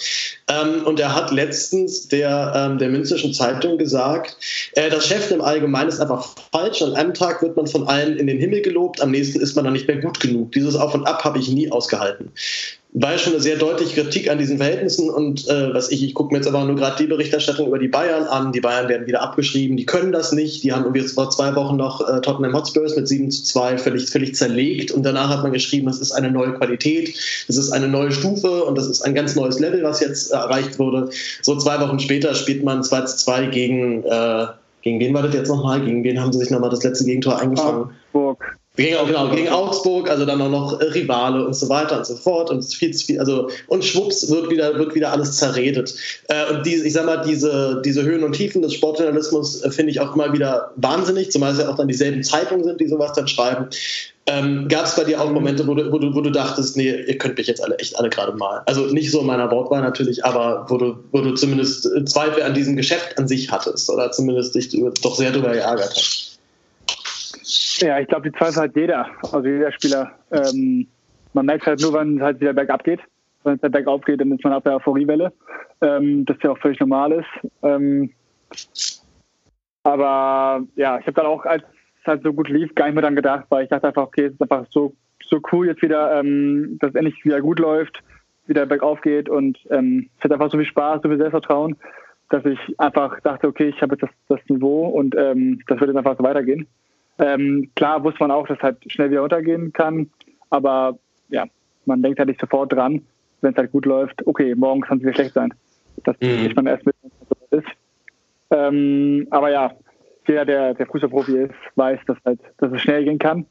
Ähm, und er hat letztens der, ähm, der Münzischen Zeitung gesagt, äh, das Chef im Allgemeinen ist einfach falsch. An einem Tag wird man von allen in den Himmel gelobt, am nächsten ist man dann nicht mehr gut genug. Dieses Auf und Ab habe ich nie ausgehalten war schon eine sehr deutliche Kritik an diesen Verhältnissen und äh, was ich, ich gucke mir jetzt aber nur gerade die Berichterstattung über die Bayern an. Die Bayern werden wieder abgeschrieben, die können das nicht. Die haben jetzt vor zwei Wochen noch äh, Tottenham Hotspurs mit 7 zu 2 völlig, völlig zerlegt und danach hat man geschrieben, das ist eine neue Qualität, das ist eine neue Stufe und das ist ein ganz neues Level, was jetzt äh, erreicht wurde. So zwei Wochen später spielt man 2 zu 2 gegen äh, Gegen wen war das jetzt nochmal? Gegen wen haben sie sich nochmal das letzte Gegentor eingefangen?
Augsburg.
Gegen, genau, gegen Augsburg, also dann auch noch äh, Rivale und so weiter und so fort. Und viel zu viel, also und schwupps wird wieder, wird wieder alles zerredet. Äh, und die, ich sag mal, diese, diese Höhen und Tiefen des Sportjournalismus äh, finde ich auch immer wieder wahnsinnig, zumal es ja auch dann dieselben Zeitungen sind, die sowas dann schreiben. Ähm, Gab es bei dir auch Momente, wo du, wo, du, wo du dachtest, nee, ihr könnt mich jetzt alle echt alle gerade mal. Also nicht so in meiner Wortwahl natürlich, aber wo du, wo du zumindest Zweifel an diesem Geschäft an sich hattest oder zumindest dich doch sehr darüber geärgert hast.
Ja, ich glaube, die Zweifel hat jeder, also jeder Spieler. Ähm, man merkt halt nur, wenn es halt wieder bergab geht. Wenn es halt bergauf geht, dann ist man auf der Euphoriewelle. Ähm, das ja auch völlig normal ist. Ähm, aber ja, ich habe dann auch, als es halt so gut lief, gar nicht mehr dran gedacht, weil ich dachte einfach, okay, es ist einfach so, so cool jetzt wieder, ähm, dass es endlich wieder gut läuft, wieder bergauf geht und ähm, es hat einfach so viel Spaß, so viel Selbstvertrauen, dass ich einfach dachte, okay, ich habe jetzt das, das Niveau und ähm, das wird jetzt einfach so weitergehen. Ähm, klar wusste man auch, dass es halt schnell wieder untergehen kann, aber ja, man denkt halt nicht sofort dran, wenn es halt gut läuft, okay, morgen kann es wieder schlecht sein. Das mhm. erst mit, wenn es so ist. Ähm, aber ja, jeder, der, der Fußballprofi ist, weiß, dass, halt, dass es schnell gehen kann.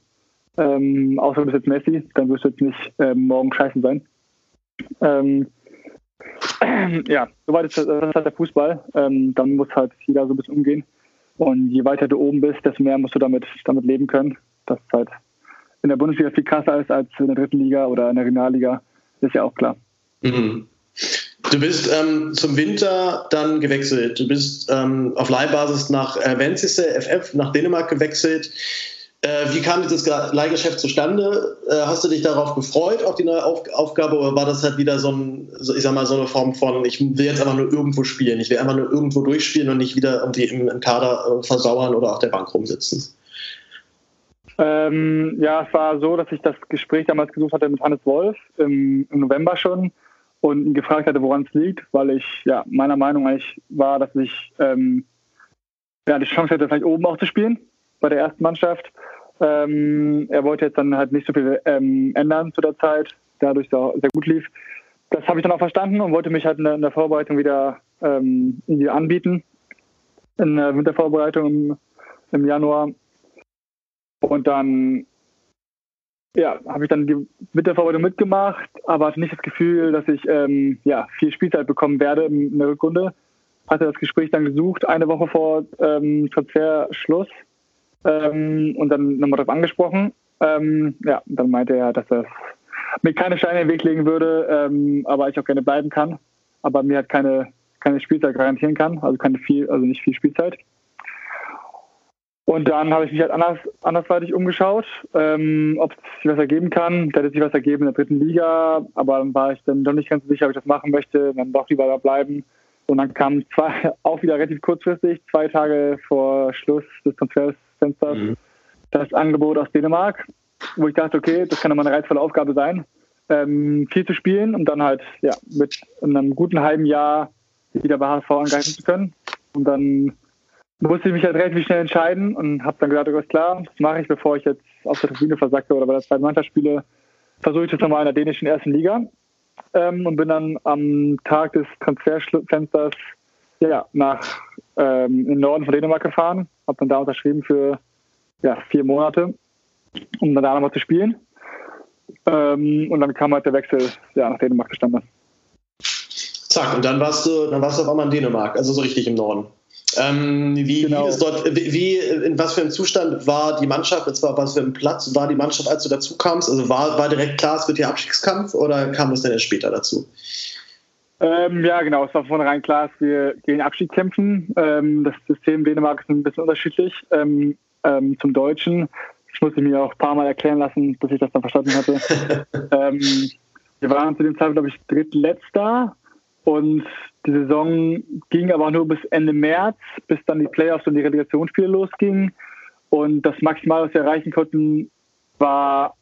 Ähm, außer du bist jetzt Messi, dann wirst du jetzt nicht ähm, morgen scheiße sein. Ähm, ja, soweit ist das, das ist halt der Fußball. Ähm, dann muss halt jeder so ein bisschen umgehen. Und je weiter du oben bist, desto mehr musst du damit, damit leben können. Das ist halt in der Bundesliga viel krasser ist als in der dritten Liga oder in der Regionalliga, ist ja auch klar.
Mhm. Du bist ähm, zum Winter dann gewechselt. Du bist ähm, auf Leihbasis nach äh, Ventisse FF nach Dänemark gewechselt. Äh, wie kam dieses Leihgeschäft zustande? Äh, hast du dich darauf gefreut, auf die neue Auf Aufgabe, oder war das halt wieder so, ein, ich sag mal, so eine Form von, ich will jetzt einfach nur irgendwo spielen, ich will einfach nur irgendwo durchspielen und nicht wieder irgendwie im, im Kader äh, versauern oder auf der Bank rumsitzen?
Ähm, ja, es war so, dass ich das Gespräch damals gesucht hatte mit Hannes Wolf im, im November schon und ihn gefragt hatte, woran es liegt, weil ich ja meiner Meinung eigentlich war, dass ich ähm, ja, die Chance hätte, vielleicht oben auch zu spielen bei der ersten Mannschaft. Ähm, er wollte jetzt dann halt nicht so viel ähm, ändern zu der Zeit, dadurch es sehr gut lief. Das habe ich dann auch verstanden und wollte mich halt in der, in der Vorbereitung wieder ähm, anbieten. In der Wintervorbereitung im, im Januar. Und dann ja, habe ich dann die Wintervorbereitung mitgemacht, aber hatte nicht das Gefühl, dass ich ähm, ja, viel Spielzeit bekommen werde in der Rückrunde. Hatte das Gespräch dann gesucht, eine Woche vor ähm, Transferschluss ähm, und dann nochmal darauf angesprochen. Ähm, ja, dann meinte er, dass er mir keine Steine in den Weg legen würde, ähm, aber ich auch gerne bleiben kann, aber mir halt keine, keine Spielzeit garantieren kann, also keine viel, also nicht viel Spielzeit. Und dann habe ich mich halt anders, andersweitig umgeschaut, ähm, ob es sich was ergeben kann. Da hätte sich was ergeben in der dritten Liga, aber dann war ich dann doch nicht ganz sicher, ob ich das machen möchte, dann doch lieber da bleiben. Und dann kam zwei, auch wieder relativ kurzfristig, zwei Tage vor Schluss des Transferfensters, mhm. das Angebot aus Dänemark, wo ich dachte, okay, das kann mal eine reizvolle Aufgabe sein, ähm, viel zu spielen und dann halt ja mit einem guten halben Jahr wieder bei HSV angreifen zu können. Und dann musste ich mich halt relativ schnell entscheiden und habe dann gesagt, okay, klar, das mache ich, bevor ich jetzt auf der Tribüne versacke oder bei der zweiten Mannschaft spiele, versuche ich das nochmal in der dänischen ersten Liga ähm, und bin dann am Tag des Transferfensters ja, nach ähm, in den Norden von Dänemark gefahren, habe dann da unterschrieben für ja, vier Monate, um dann da nochmal zu spielen. Ähm, und dann kam halt der Wechsel ja, nach Dänemark zustande.
Zack, und dann warst du, dann warst du auf einmal in Dänemark, also so richtig im Norden. Ähm, wie genau. lief dort, wie, in was für einem Zustand war die Mannschaft, und zwar was für einem Platz war die Mannschaft, als du dazu kamst? Also war, war direkt klar, es wird hier Abstiegskampf oder kam es dann erst später dazu?
Ähm, ja, genau, es war von vornherein klar, dass wir gegen Abstieg kämpfen. Ähm, das System Dänemark ist ein bisschen unterschiedlich ähm, ähm, zum Deutschen. Ich musste mir auch ein paar Mal erklären lassen, bis ich das dann verstanden hatte. Ähm, wir waren zu dem Zeitpunkt, glaube ich, drittletzter und die Saison ging aber nur bis Ende März, bis dann die Playoffs und die Relegationsspiele losgingen. Und das Maximal, was wir erreichen konnten, war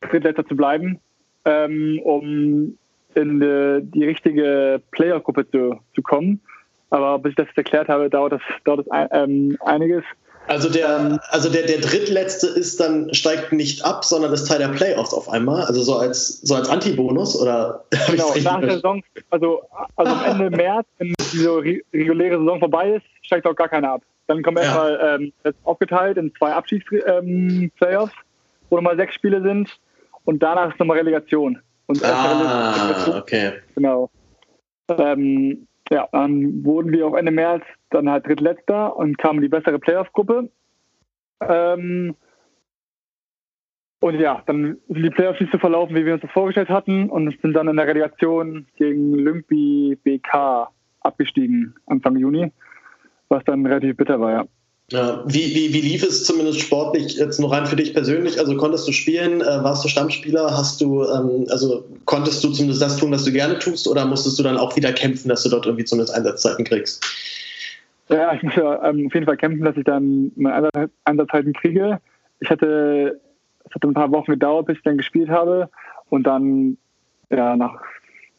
Drittletzter zu bleiben, ähm, um in die, die richtige Playoff-Gruppe zu, zu kommen. Aber bis ich das erklärt habe, dauert das, dauert das ein, ähm, einiges.
Also der, also der, der drittletzte ist dann, steigt nicht ab, sondern ist Teil der Playoffs auf einmal. Also so als, so als Antibonus oder?
Genau, nach der Saison, also, also am Ende März, wenn diese reguläre Saison vorbei ist, steigt auch gar keiner ab. Dann kommen ja. erstmal ähm, aufgeteilt in zwei Abstiegs-Playoffs, ähm, wo nochmal sechs Spiele sind und danach ist nochmal Relegation. Und
ah, okay.
Genau. Ähm, ja, dann wurden wir auch Ende März dann halt drittletzter und kamen die bessere Playoff-Gruppe. Ähm, und ja, dann sind die Playoffs nicht so verlaufen, wie wir uns das vorgestellt hatten und sind dann in der Relegation gegen Lyngby BK abgestiegen Anfang Juni, was dann relativ bitter war, ja.
Ja, wie, wie, wie lief es zumindest sportlich jetzt nur rein für dich persönlich? Also konntest du spielen, äh, warst du Stammspieler, hast du, ähm, also konntest du zumindest das tun, was du gerne tust, oder musstest du dann auch wieder kämpfen, dass du dort irgendwie zumindest Einsatzzeiten kriegst?
Ja, ich muss ja ähm, auf jeden Fall kämpfen, dass ich dann meine Einsatzzeiten kriege. Ich hatte, es hat ein paar Wochen gedauert, bis ich dann gespielt habe und dann ja nach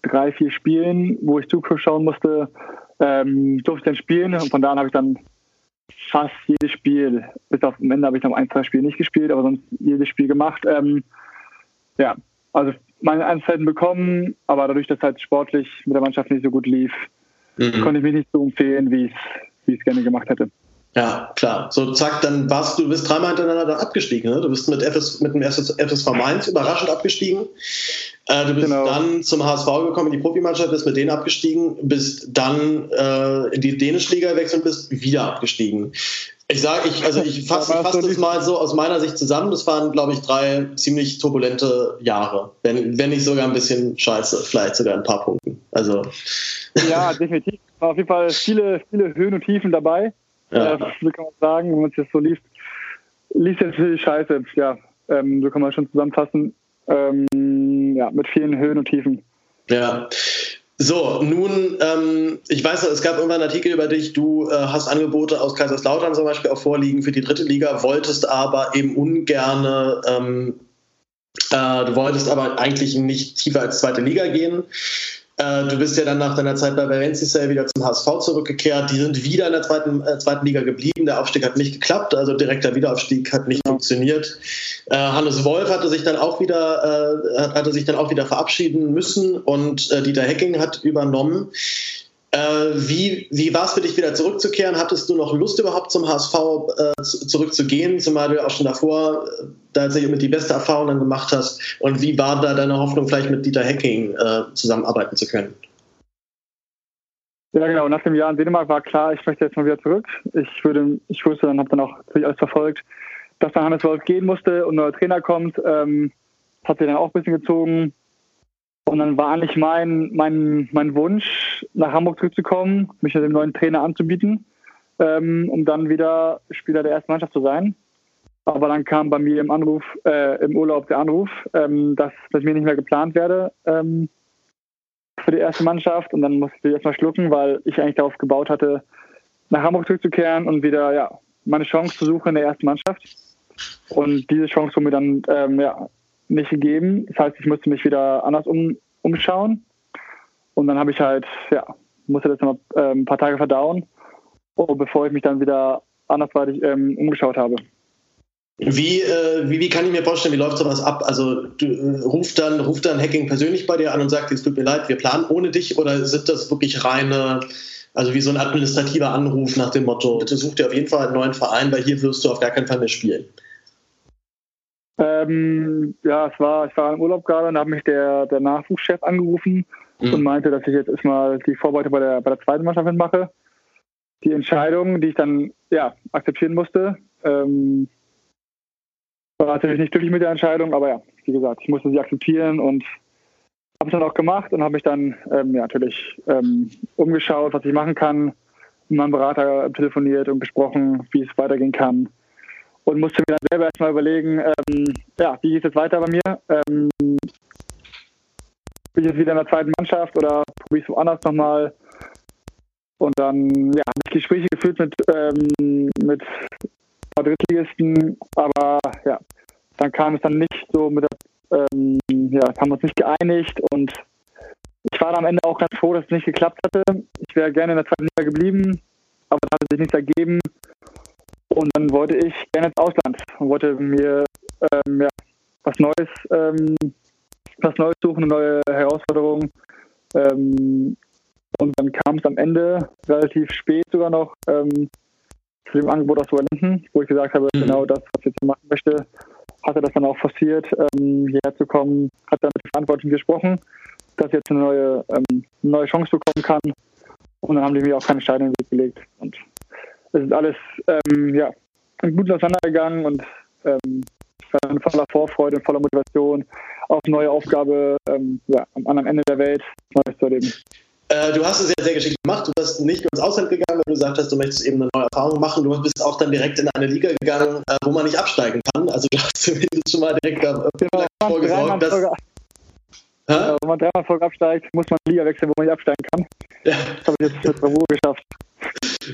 drei, vier Spielen, wo ich zuschauen musste, ähm, durfte ich dann spielen und von da an habe ich dann fast jedes Spiel, bis auf am Ende habe ich noch ein, zwei Spiele nicht gespielt, aber sonst jedes Spiel gemacht. Ähm, ja, also meine Einzelheiten bekommen, aber dadurch, dass halt sportlich mit der Mannschaft nicht so gut lief, mhm. konnte ich mich nicht so empfehlen, wie ich es gerne gemacht hätte.
Ja, klar. So, zack, dann warst du, bist dreimal hintereinander abgestiegen. Ne? Du bist mit, FS, mit dem FSV Mainz überraschend abgestiegen. Äh, du bist genau. dann zum HSV gekommen, in die Profimannschaft, bist mit denen abgestiegen, bist dann äh, in die dänische Liga gewechselt und bist wieder abgestiegen. Ich sage, ich, also ich fasse fass das mal so aus meiner Sicht zusammen. Das waren, glaube ich, drei ziemlich turbulente Jahre. Wenn, wenn nicht sogar ein bisschen scheiße, vielleicht sogar ein paar Punkten. Also.
Ja, definitiv. War auf jeden Fall viele, viele Höhen und Tiefen dabei. Ja. Äh, so kann man sagen, wenn man es jetzt so liest. Liest jetzt viel Scheiße, ja. Ähm, so kann man schon zusammenfassen. Ähm, ja, mit vielen Höhen und Tiefen.
Ja. So, nun, ähm, ich weiß noch, es gab irgendwann einen Artikel über dich, du äh, hast Angebote aus Kaiserslautern zum Beispiel auch vorliegen für die dritte Liga, wolltest aber eben ungerne, ähm, äh, du wolltest aber eigentlich nicht tiefer als zweite Liga gehen. Äh, du bist ja dann nach deiner Zeit bei Valencia wieder zum HSV zurückgekehrt. Die sind wieder in der zweiten, äh, zweiten Liga geblieben. Der Aufstieg hat nicht geklappt, also direkter Wiederaufstieg hat nicht ja. funktioniert. Äh, Hannes Wolf hatte sich dann auch wieder, äh, hatte sich dann auch wieder verabschieden müssen und äh, Dieter Hecking hat übernommen. Äh, wie wie war es für dich, wieder zurückzukehren? Hattest du noch Lust überhaupt zum HSV äh, zurückzugehen, zumal du ja auch schon davor äh, da tatsächlich mit die beste Erfahrung dann gemacht hast? Und wie war da deine Hoffnung, vielleicht mit Dieter Hecking äh, zusammenarbeiten zu können?
Ja, genau. Nach dem Jahr in Dänemark war klar, ich möchte jetzt mal wieder zurück. Ich würde, ich wusste dann, habe dann auch alles verfolgt, dass dann Hannes Wolf gehen musste und ein neuer Trainer kommt. Ähm, hat sich dann auch ein bisschen gezogen. Und dann war eigentlich mein, mein, mein Wunsch, nach Hamburg zurückzukommen, mich mit dem neuen Trainer anzubieten, ähm, um dann wieder Spieler der ersten Mannschaft zu sein. Aber dann kam bei mir im Anruf, äh, im Urlaub der Anruf, ähm, dass mit mir nicht mehr geplant werde ähm, für die erste Mannschaft. Und dann musste ich erstmal schlucken, weil ich eigentlich darauf gebaut hatte, nach Hamburg zurückzukehren und wieder ja, meine Chance zu suchen in der ersten Mannschaft. Und diese Chance wurde mir dann ähm, ja, nicht gegeben. Das heißt, ich musste mich wieder anders um, umschauen. Und dann habe ich halt, ja, musste das noch äh, ein paar Tage verdauen, bevor ich mich dann wieder andersweitig ähm, umgeschaut habe.
Wie, äh, wie, wie kann ich mir vorstellen, wie läuft sowas ab? Also du, äh, ruft, dann, ruft dann Hacking persönlich bei dir an und sagt, es tut mir leid, wir planen ohne dich oder sind das wirklich reine, also wie so ein administrativer Anruf nach dem Motto, bitte such dir auf jeden Fall einen neuen Verein, weil hier wirst du auf gar keinen Fall mehr spielen?
Ähm, ja, es war, ich war im Urlaub gerade und da hat mich der, der Nachwuchschef angerufen mhm. und meinte, dass ich jetzt erstmal die Vorbereitung bei der, bei der zweiten Mannschaft mitmache. Die Entscheidung, die ich dann ja, akzeptieren musste, ähm, war natürlich nicht glücklich mit der Entscheidung, aber ja, wie gesagt, ich musste sie akzeptieren und habe es dann auch gemacht und habe mich dann ähm, ja, natürlich ähm, umgeschaut, was ich machen kann, mit meinem Berater telefoniert und besprochen, wie es weitergehen kann und musste mir dann selber erstmal überlegen, ähm, ja, wie geht es jetzt weiter bei mir? Ähm, bin ich jetzt wieder in der zweiten Mannschaft oder probiere ich es woanders nochmal? Und dann ja, habe ich Gespräche geführt mit, ähm, mit Drittligisten, aber ja, dann kam es dann nicht so mit der, ähm, ja, haben wir uns nicht geeinigt und ich war am Ende auch ganz froh, dass es nicht geklappt hatte. Ich wäre gerne in der zweiten Liga geblieben, aber da hat sich nichts ergeben. Und dann wollte ich gerne ins Ausland und wollte mir ähm, ja, was Neues, ähm, was Neues suchen, eine neue Herausforderung. Ähm, und dann kam es am Ende relativ spät sogar noch ähm, zu dem Angebot aus Wellington, wo ich gesagt habe, mhm. genau das, was ich jetzt machen möchte, hat er das dann auch forciert, ähm, hierher zu kommen, hat dann mit den Verantwortlichen gesprochen, dass ich jetzt eine neue, ähm, neue Chance bekommen kann. Und dann haben die mir auch keine Steine in den Weg gelegt. Und es ist alles ähm, ja, gut auseinandergegangen und ähm, voller Vorfreude und voller Motivation auf eine neue Aufgabe ähm, ja, am anderen Ende der Welt Neues zu erleben.
Äh, du hast es ja sehr geschickt gemacht. Du bist nicht ins Ausland gegangen, weil du gesagt hast, du möchtest eben eine neue Erfahrung machen. Du bist auch dann direkt in eine Liga gegangen, äh, wo man nicht absteigen kann. Also du hast zumindest schon mal direkt äh, genau, vorgesorgt, dass...
Ja, wenn man dreimal Folge absteigt, muss man eine Liga wechseln, wo man nicht absteigen kann. Ja. Das habe ich jetzt mit Bravour geschafft.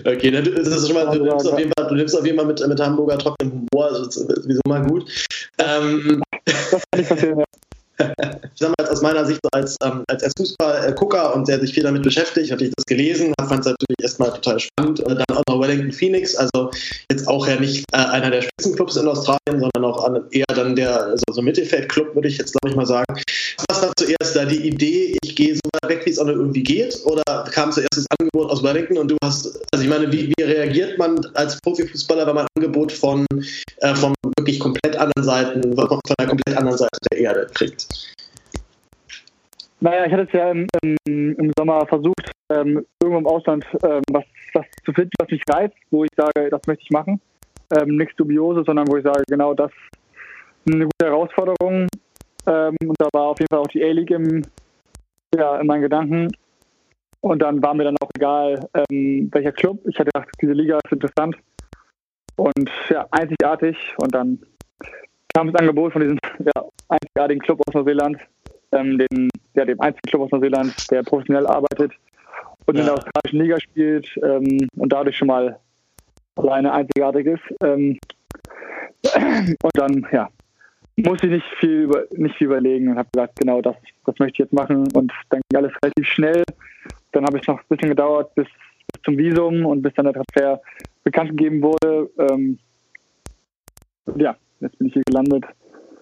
Okay, dann ist schon mal, du nimmst, auf jeden Fall, du nimmst auf jeden Fall mit, mit Hamburger trockenem Humor, also das ist sowieso mal gut. Ähm, das kann nicht passieren, ja ich sag mal, aus meiner Sicht als, ähm, als Fußballgucker und der sich viel damit beschäftigt, hatte ich das gelesen, fand es natürlich erstmal total spannend. Und dann auch noch Wellington Phoenix, also jetzt auch ja nicht äh, einer der Spitzenclubs in Australien, sondern auch eher dann der also so Mittelfeldclub, würde ich jetzt glaube ich mal sagen. Was war zuerst da die Idee, ich gehe so weit weg, wie es auch nur irgendwie geht? Oder kam zuerst das Angebot aus Wellington und du hast, also ich meine, wie, wie reagiert man als Profifußballer, wenn man ein Angebot von, äh, von wirklich komplett anderen Seiten, von einer komplett anderen Seite der Erde kriegt?
Naja, ich hatte es ja im, im, im Sommer versucht, ähm, irgendwo im Ausland ähm, was, was zu finden, was mich reizt, wo ich sage, das möchte ich machen. Ähm, nichts Dubiose, sondern wo ich sage, genau das ist eine gute Herausforderung. Ähm, und da war auf jeden Fall auch die A-League im, ja, in meinen Gedanken. Und dann war mir dann auch egal, ähm, welcher Club. Ich hatte gedacht, diese Liga ist interessant und ja, einzigartig. Und dann kam das Angebot von diesem ja, einzigartigen Club aus Neuseeland, ähm, den, ja, dem einzigen Club aus Neuseeland, der professionell arbeitet und ja. in der australischen Liga spielt ähm, und dadurch schon mal alleine einzigartig ist. Ähm, und dann, ja, muss ich nicht viel, über, nicht viel überlegen und habe gesagt, genau das, das möchte ich jetzt machen. Und dann ging alles relativ schnell. Dann habe es noch ein bisschen gedauert bis, bis, zum Visum und bis dann der Transfer bekannt gegeben wurde. Ähm, ja, jetzt bin ich hier gelandet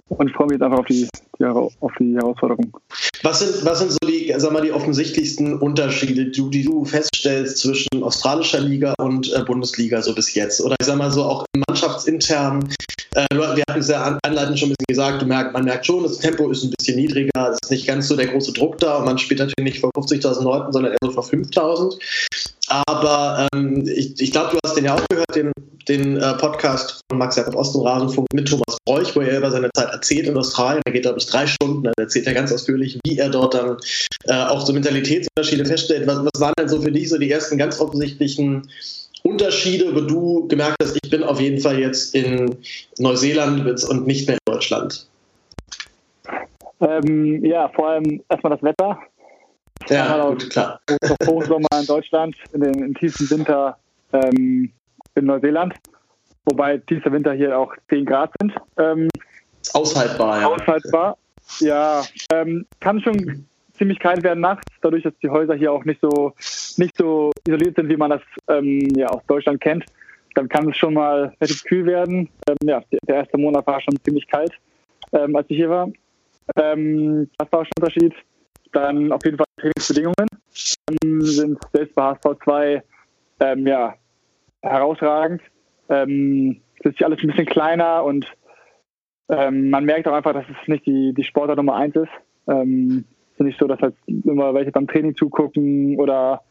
und freue mich jetzt einfach auf die, die, auf die Herausforderung.
Was sind, was sind so die, sag mal, die offensichtlichsten Unterschiede, die, die du feststellst zwischen australischer Liga und äh, Bundesliga so bis jetzt? Oder ich sag mal so auch mannschaftsintern. Äh, wir hatten es ja anleitend schon ein bisschen gesagt, du merkt, man merkt schon, das Tempo ist ein bisschen niedriger, es ist nicht ganz so der große Druck da und man spielt natürlich nicht vor 50.000 Leuten, sondern eher so vor 5.000. Aber ähm, ich, ich glaube, du hast den ja auch gehört, den, den äh, Podcast von Max Jakob Ost und Rasenfunk mit Thomas Bräuch, wo er über seine Zeit erzählt in Australien. Da geht, glaube ich, drei Stunden. Da erzählt er ganz ausführlich, wie er dort dann äh, auch so Mentalitätsunterschiede feststellt. Was, was waren denn so für dich so die ersten ganz offensichtlichen Unterschiede, wo du gemerkt hast, ich bin auf jeden Fall jetzt in Neuseeland und nicht mehr in Deutschland?
Ähm, ja, vor allem erstmal das Wetter.
Ja, gut, klar.
Hochsommer in Deutschland, in den in tiefsten Winter ähm, in Neuseeland. Wobei tiefster Winter hier auch 10 Grad sind. Ähm,
aushaltbar,
ja. Aushaltbar, ja. Ähm, kann schon ziemlich kalt werden nachts, dadurch, dass die Häuser hier auch nicht so, nicht so isoliert sind, wie man das ähm, ja, aus Deutschland kennt. Dann kann es schon mal relativ kühl werden. Ähm, ja, der erste Monat war schon ziemlich kalt, ähm, als ich hier war. Ähm, das war schon ein Unterschied. Dann auf jeden Fall Trainingsbedingungen ähm, sind selbst bei HSV 2 ähm, ja, herausragend. Ähm, es ist alles ein bisschen kleiner und ähm, man merkt auch einfach, dass es nicht die, die Sportart Nummer eins ist. Ähm, es ist nicht so, dass halt immer welche beim Training zugucken oder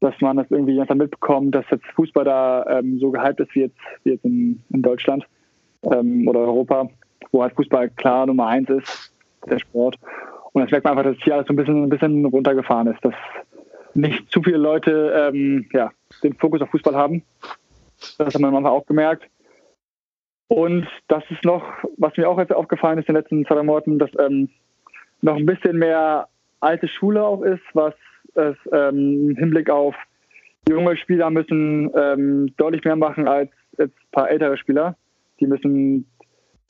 dass man das irgendwie einfach mitbekommt, dass jetzt Fußball da ähm, so gehypt ist wie jetzt, wie jetzt in, in Deutschland ähm, oder Europa, wo halt Fußball klar Nummer eins ist, der Sport. Und das merkt man einfach, dass hier alles so ein bisschen, ein bisschen runtergefahren ist, dass nicht zu viele Leute ähm, ja, den Fokus auf Fußball haben. Das hat man manchmal auch gemerkt. Und das ist noch, was mir auch jetzt aufgefallen ist in den letzten zwei Monaten, dass ähm, noch ein bisschen mehr alte Schule auch ist, was es ähm, im Hinblick auf junge Spieler müssen ähm, deutlich mehr machen als jetzt ein paar ältere Spieler. Die müssen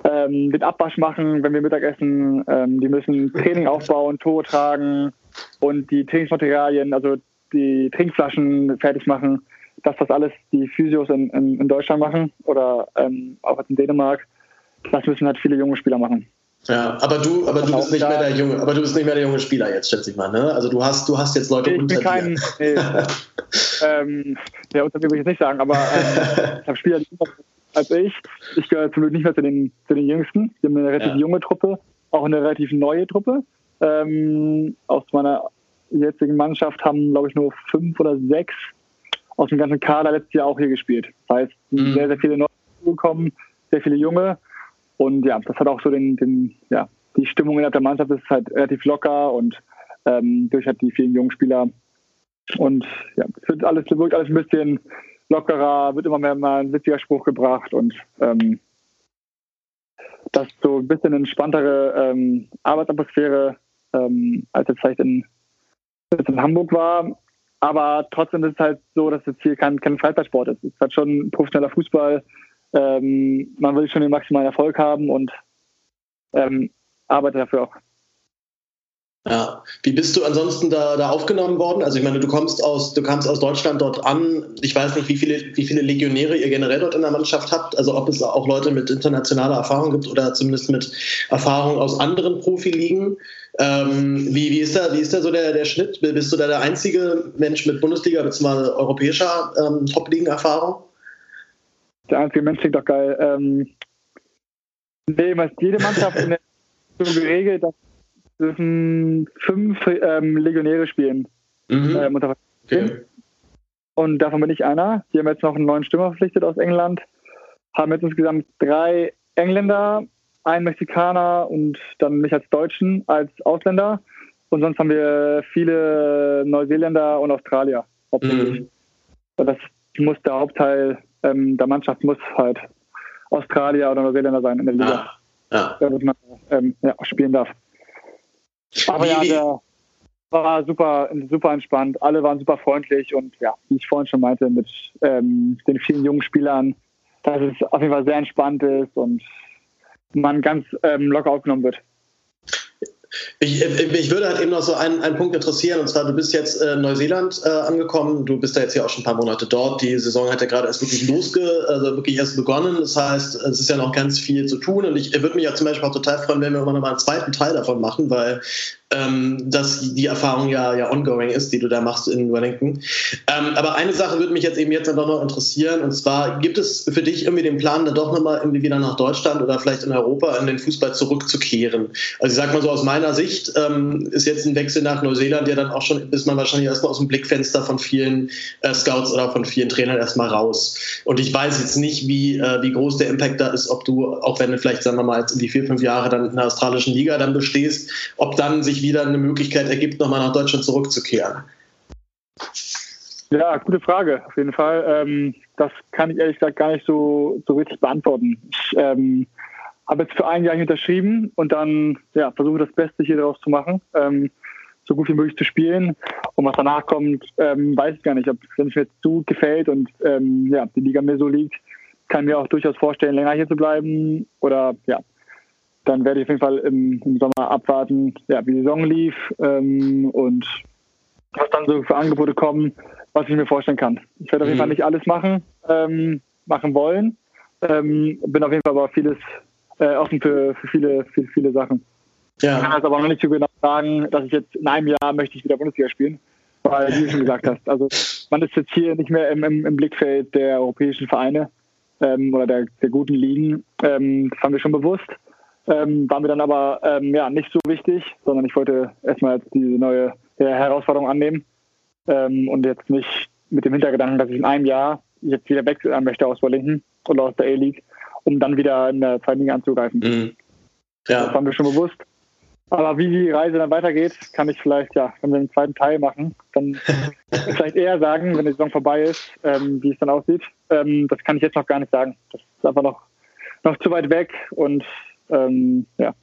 ähm, den Abwasch machen, wenn wir Mittagessen. Ähm, die müssen Training aufbauen, Tore tragen und die Trainingsmaterialien, also die Trinkflaschen fertig machen. Das, was alles die Physios in, in, in Deutschland machen oder ähm, auch in Dänemark, das müssen halt viele junge Spieler machen.
Ja, aber du, aber du bist nicht mehr der junge, aber du bist nicht mehr der junge Spieler jetzt, schätze ich mal, ne? Also du hast, du hast jetzt Leute
ich
unter
bin kein,
dir.
Nee, ähm, ja, unter mir würde ich jetzt nicht sagen, aber ähm, ich habe Spieler die sind als ich. Ich gehöre zum Glück nicht mehr zu den, zu den Jüngsten. Wir haben eine relativ
Ja.
junge Truppe, auch eine relativ neue Truppe. Ähm, aus meiner jetzigen Mannschaft haben, glaube ich, nur fünf oder sechs aus dem ganzen Kader letztes Jahr auch hier gespielt. Das heißt,
Mhm.
sehr, sehr viele neue gekommen, sehr viele junge. Und ja, das hat auch so den, den ja, die Stimmung innerhalb der Mannschaft ist halt relativ locker und ähm, durch halt die vielen jungen Spieler. Und ja, es wird alles, wirkt alles ein bisschen lockerer, wird immer mehr mal ein witziger Spruch gebracht und ähm, das so ein bisschen entspanntere ähm, Arbeitsatmosphäre, ähm, als es vielleicht in, es in Hamburg war. Aber trotzdem ist es halt so, dass es hier kein, kein Freizeitsport ist. Es ist halt schon professioneller Fußball. Ähm, man will schon den maximalen Erfolg haben und ähm, arbeitet dafür auch.
Ja. Wie bist du ansonsten da, da aufgenommen worden? Also ich meine, du kommst aus, du kamst aus Deutschland dort an. Ich weiß nicht, wie viele, wie viele Legionäre ihr generell dort in der Mannschaft habt. Also ob es auch Leute mit internationaler Erfahrung gibt oder zumindest mit Erfahrung aus anderen Profiligen. Ähm, wie, wie ist da, wie ist da so der, der Schnitt? Bist du da der einzige Mensch mit Bundesliga bzw. europäischer ähm, Top-Ligen-Erfahrung?
Der einzige Mensch klingt doch geil. Ähm, nee, jede Mannschaft in der so geregelt, dass dürfen fünf ähm, Legionäre spielen.
Mhm.
Ähm,
Okay.
Und davon bin ich einer. Die haben jetzt noch einen neuen Stürmer verpflichtet aus England. Haben jetzt insgesamt drei Engländer, einen Mexikaner und dann mich als Deutschen als Ausländer. Und sonst haben wir viele Neuseeländer und Australier hauptsächlich.
Mhm.
Das muss der Hauptteil ähm, der Mannschaft muss halt Australier oder Neuseeländer sein in der Liga,
Ja. Ja.
damit man ähm, ja, spielen darf. Aber
Wie-
ja, der war super, super entspannt. Alle waren super freundlich und ja, wie ich vorhin schon meinte, mit ähm, den vielen jungen Spielern, dass es auf jeden Fall sehr entspannt ist und man ganz ähm, locker aufgenommen wird.
Ich, äh, mich würde halt eben noch so einen, einen Punkt interessieren, und zwar, du bist jetzt äh, in Neuseeland äh, angekommen, du bist da jetzt ja auch schon ein paar Monate dort. Die Saison hat ja gerade erst wirklich losge, also wirklich erst begonnen. Das heißt, es ist ja noch ganz viel zu tun. Und ich würde mich ja zum Beispiel auch total freuen, wenn wir immer noch mal einen zweiten Teil davon machen, weil ähm, dass die Erfahrung ja, ja ongoing ist, die du da machst in Wellington. Ähm, aber eine Sache würde mich jetzt eben jetzt dann doch noch interessieren, und zwar gibt es für dich irgendwie den Plan, da doch nochmal irgendwie wieder nach Deutschland oder vielleicht in Europa in den Fußball zurückzukehren? Also ich sag mal so aus meiner Sicht ähm, ist jetzt ein Wechsel nach Neuseeland ja dann auch schon, ist man wahrscheinlich erstmal aus dem Blickfenster von vielen äh, Scouts oder von vielen Trainern erstmal raus. Und ich weiß jetzt nicht, wie, äh, wie groß der Impact da ist, ob du, auch wenn du vielleicht, sagen wir mal, jetzt in die vier, fünf Jahre dann in der australischen Liga dann bestehst, ob dann sich wieder eine Möglichkeit ergibt, nochmal nach Deutschland zurückzukehren.
Ja, gute Frage, auf jeden Fall. Ähm, das kann ich ehrlich gesagt gar nicht so, so richtig beantworten. Ich ähm, habe jetzt für ein Jahr unterschrieben und dann ja, versuche das Beste hier daraus zu machen, ähm, so gut wie möglich zu spielen. Und was danach kommt, ähm, weiß ich gar nicht. Ob wenn es mir jetzt zu gefällt und ähm, ja, die Liga mir so liegt, kann mir auch durchaus vorstellen, länger hier zu bleiben. Oder ja, dann werde ich auf jeden Fall im, im Sommer abwarten, ja, wie die Saison lief ähm, und was dann so für Angebote kommen, was ich mir vorstellen kann. Ich werde auf jeden
Mhm.
Fall nicht alles machen, ähm, machen wollen. Ähm, bin auf jeden Fall aber vieles äh, offen für, für viele, für viele Sachen. Ich kann
Ja,
das aber noch nicht so genau sagen, dass ich jetzt in einem Jahr möchte ich wieder Bundesliga spielen. Weil, wie du schon gesagt hast, also man ist jetzt hier nicht mehr im, im, im Blickfeld der europäischen Vereine ähm, oder der, der guten Ligen. Ähm, das haben wir schon bewusst. Ähm, war mir dann aber ähm, ja, nicht so wichtig, sondern ich wollte erstmal diese neue äh, Herausforderung annehmen ähm, und jetzt nicht mit dem Hintergedanken, dass ich in einem Jahr jetzt wieder wechseln möchte aus Wellington oder aus der A-League, um dann wieder in der zweiten Liga anzugreifen.
Mhm.
Das
ja.
war mir schon bewusst. Aber wie die Reise dann weitergeht, kann ich vielleicht, ja, wenn wir einen zweiten Teil machen, dann vielleicht eher sagen, wenn die Saison vorbei ist, ähm, wie es dann aussieht. Ähm, das kann ich jetzt noch gar nicht sagen. Das ist einfach noch, noch zu weit weg und ähm, ja.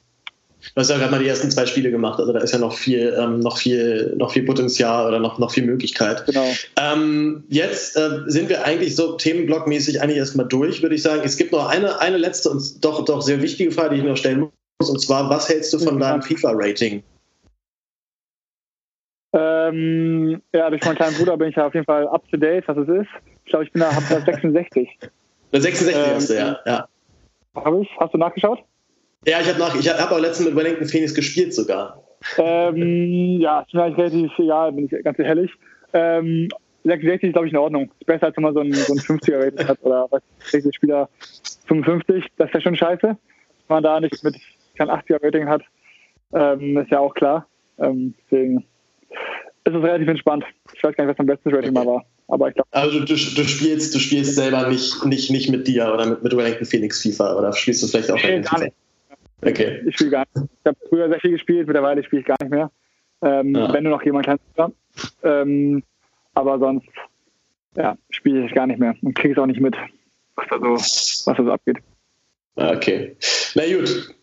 Du hast ja gerade mal die ersten zwei Spiele gemacht, also da ist ja noch viel, ähm, noch viel, noch viel Potenzial oder noch, noch viel Möglichkeit.
Genau.
Ähm, jetzt äh, sind wir eigentlich so themenblockmäßig eigentlich erstmal durch, würde ich sagen. Es gibt noch eine, eine letzte und doch, doch sehr wichtige Frage, die ich noch stellen muss. Und zwar, was hältst du von deinem FIFA-Rating?
Ähm, ja, durch meinen kleinen Bruder bin ich ja auf jeden Fall up to date, was es ist. Ich glaube, ich bin da, hab da 66.
Der 66
Ähm,
hast du, ja. ja.
Habe ich? Hast du nachgeschaut?
Ja, ich habe nach, ich habe auch letztens mit Wellington Phoenix gespielt sogar.
Ähm, ja, ist mir eigentlich relativ egal, bin ich ganz ehrlich. Ähm, 66 ist, glaube ich, in Ordnung. Ist besser, als wenn man so ein, so ein 50er-Rating hat oder was, 60 Spieler 55. Das ist ja schon scheiße. Wenn man da nicht mit kein 80er-Rating hat, ähm, ist ja auch klar. Ähm, deswegen ist es relativ entspannt. Ich weiß gar nicht, was mein bestes Rating mal war. Aber ich glaube.
Also du, du, spielst, du spielst selber nicht, nicht, nicht mit dir oder mit, mit Wellington Phoenix FIFA oder spielst du vielleicht auch
nee, gar nicht. Okay. Ich spiele gar nicht. Ich habe früher sehr viel gespielt, mittlerweile spiele ich gar nicht mehr. Ähm, ja. Wenn nur noch jemand kann. Ähm, aber sonst ja, spiele ich gar nicht mehr und kriege es auch nicht mit, was da so, was da so abgeht.
Okay. Na gut.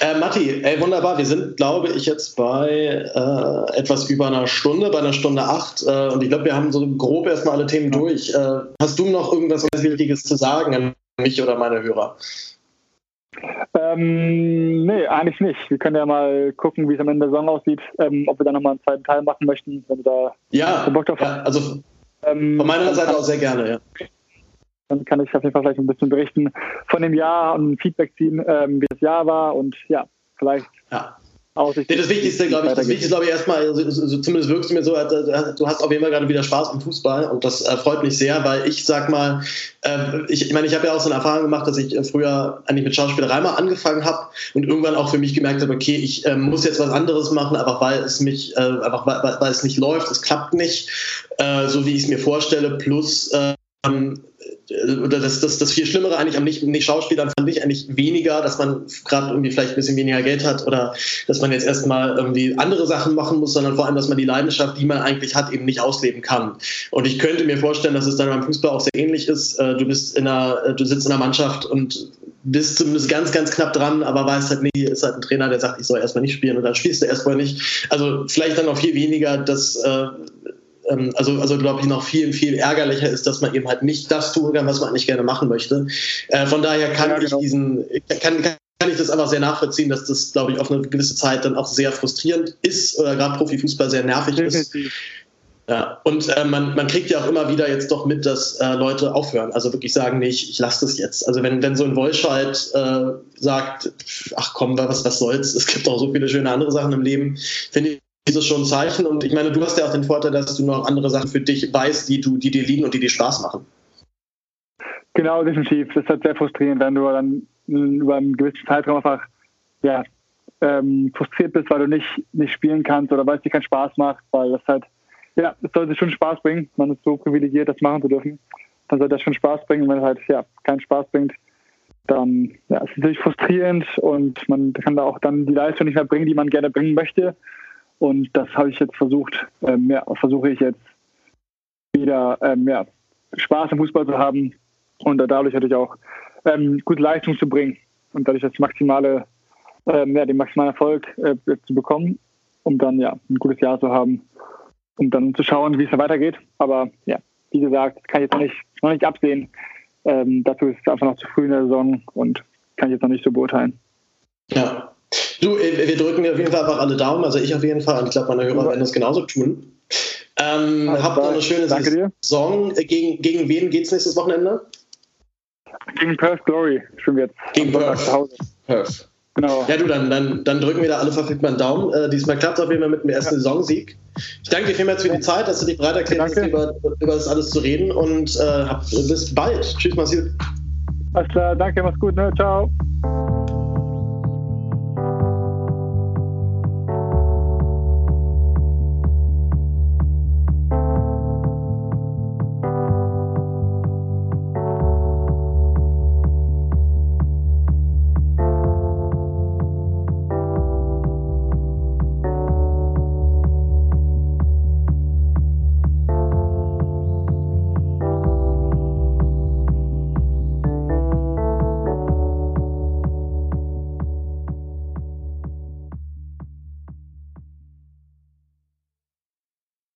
Äh, Matti, ey, wunderbar. Wir sind, glaube ich, jetzt bei äh, etwas über einer Stunde, bei einer Stunde acht. Äh, und ich glaube, wir haben so grob erstmal alle Themen durch. Äh, hast du noch irgendwas Wichtiges zu sagen an mich oder meine Hörer?
Ähm, nee, eigentlich nicht. Wir können ja mal gucken, wie es am Ende der Saison aussieht, ähm, ob wir da nochmal einen zweiten Teil machen möchten, wenn wir da
ja, Bock drauf haben. Ja, also ähm, von meiner Seite aus sehr gerne, ja.
Dann kann ich auf jeden Fall vielleicht ein bisschen berichten von dem Jahr und Feedback ziehen, ähm, wie das Jahr war und ja, vielleicht
ja. Aussicht. Das Wichtigste, glaube ich, das Wichtigste, glaube ich, erstmal, also, also, zumindest wirkst du mir so, du hast auf jeden Fall gerade wieder Spaß im Fußball und das äh, freut mich sehr, weil ich sag mal, äh, ich, ich meine, ich habe ja auch so eine Erfahrung gemacht, dass ich äh, früher eigentlich mit Schauspielerei mal angefangen habe und irgendwann auch für mich gemerkt habe, okay, ich äh, muss jetzt was anderes machen, einfach weil es mich, äh, einfach weil, weil, es nicht läuft, es klappt nicht, äh, so wie ich es mir vorstelle, plus ähm, oder das, das, das viel Schlimmere eigentlich am nicht, nicht Schauspielern fand ich eigentlich weniger, dass man gerade irgendwie vielleicht ein bisschen weniger Geld hat oder dass man jetzt erstmal irgendwie andere Sachen machen muss, sondern vor allem, dass man die Leidenschaft, die man eigentlich hat, eben nicht ausleben kann. Und ich könnte mir vorstellen, dass es dann beim Fußball auch sehr ähnlich ist. Äh, du bist in einer, du sitzt in einer Mannschaft und bist zumindest ganz, ganz knapp dran, aber weißt halt nie, ist halt ein Trainer, der sagt, ich soll erstmal nicht spielen und dann spielst du erstmal nicht. Also vielleicht dann noch viel weniger das äh, also, also glaube ich, noch viel, viel ärgerlicher ist, dass man eben halt nicht das tun kann, was man eigentlich gerne machen möchte. Äh, von daher kann ja, genau. ich diesen, kann, kann kann ich das einfach sehr nachvollziehen, dass das, glaube ich, auf eine gewisse Zeit dann auch sehr frustrierend ist oder gerade Profifußball sehr nervig ist. Ja, und äh, man, man kriegt ja auch immer wieder jetzt doch mit, dass äh, Leute aufhören. Also wirklich sagen, nee, ich, ich lasse das jetzt. Also wenn, wenn so ein Wolscheid äh, sagt, ach komm, was, was soll's, es gibt auch so viele schöne andere Sachen im Leben, finde ich ist es schon ein Zeichen. Und ich meine, du hast ja auch den Vorteil, dass du noch andere Sachen für dich weißt, die, du, die dir liegen und die dir Spaß machen.
Genau, definitiv. Das ist halt sehr frustrierend, wenn du dann über einen gewissen Zeitraum einfach ja, ähm, frustriert bist, weil du nicht, nicht spielen kannst oder weil es dir keinen Spaß macht, weil das halt, ja, es sollte schon Spaß bringen. Man ist so privilegiert, das machen zu dürfen. Dann sollte das schon Spaß bringen. Wenn es halt ja, keinen Spaß bringt, dann ja, ist es natürlich frustrierend und man kann da auch dann die Leistung nicht mehr bringen, die man gerne bringen möchte. Und das habe ich jetzt versucht, ähm, ja, versuche ich jetzt wieder ähm, ja, Spaß im Fußball zu haben und dadurch natürlich auch ähm, gute Leistung zu bringen und dadurch das maximale, ähm, ja, den maximalen Erfolg äh, zu bekommen, um dann ja ein gutes Jahr zu haben, um dann zu schauen, wie es da weitergeht. Aber ja, wie gesagt, kann ich jetzt noch nicht, noch nicht absehen. Ähm, dazu ist es einfach noch zu früh in der Saison und kann ich jetzt noch nicht so beurteilen.
Ja, Du, äh, wir drücken auf jeden Fall einfach alle Daumen, also ich auf jeden Fall und ich glaube, meine Hörer werden das genauso tun. Ähm, habt noch eine schöne Saison. Äh, gegen, gegen wen geht es nächstes Wochenende?
Gegen Perth Glory schon jetzt.
Gegen Perth. Perth. Genau. Ja, du, dann, dann, dann drücken wir da alle verfügbaren Daumen. Äh, diesmal klappt es auf jeden Fall mit dem ersten ja. Saisonsieg. Ich danke dir vielmals für die Zeit, dass du dich bereit erklärt hast, über, über das alles zu reden und äh, bis bald. Tschüss, mach's gut.
Alles klar, danke, mach's gut, ne? Ciao.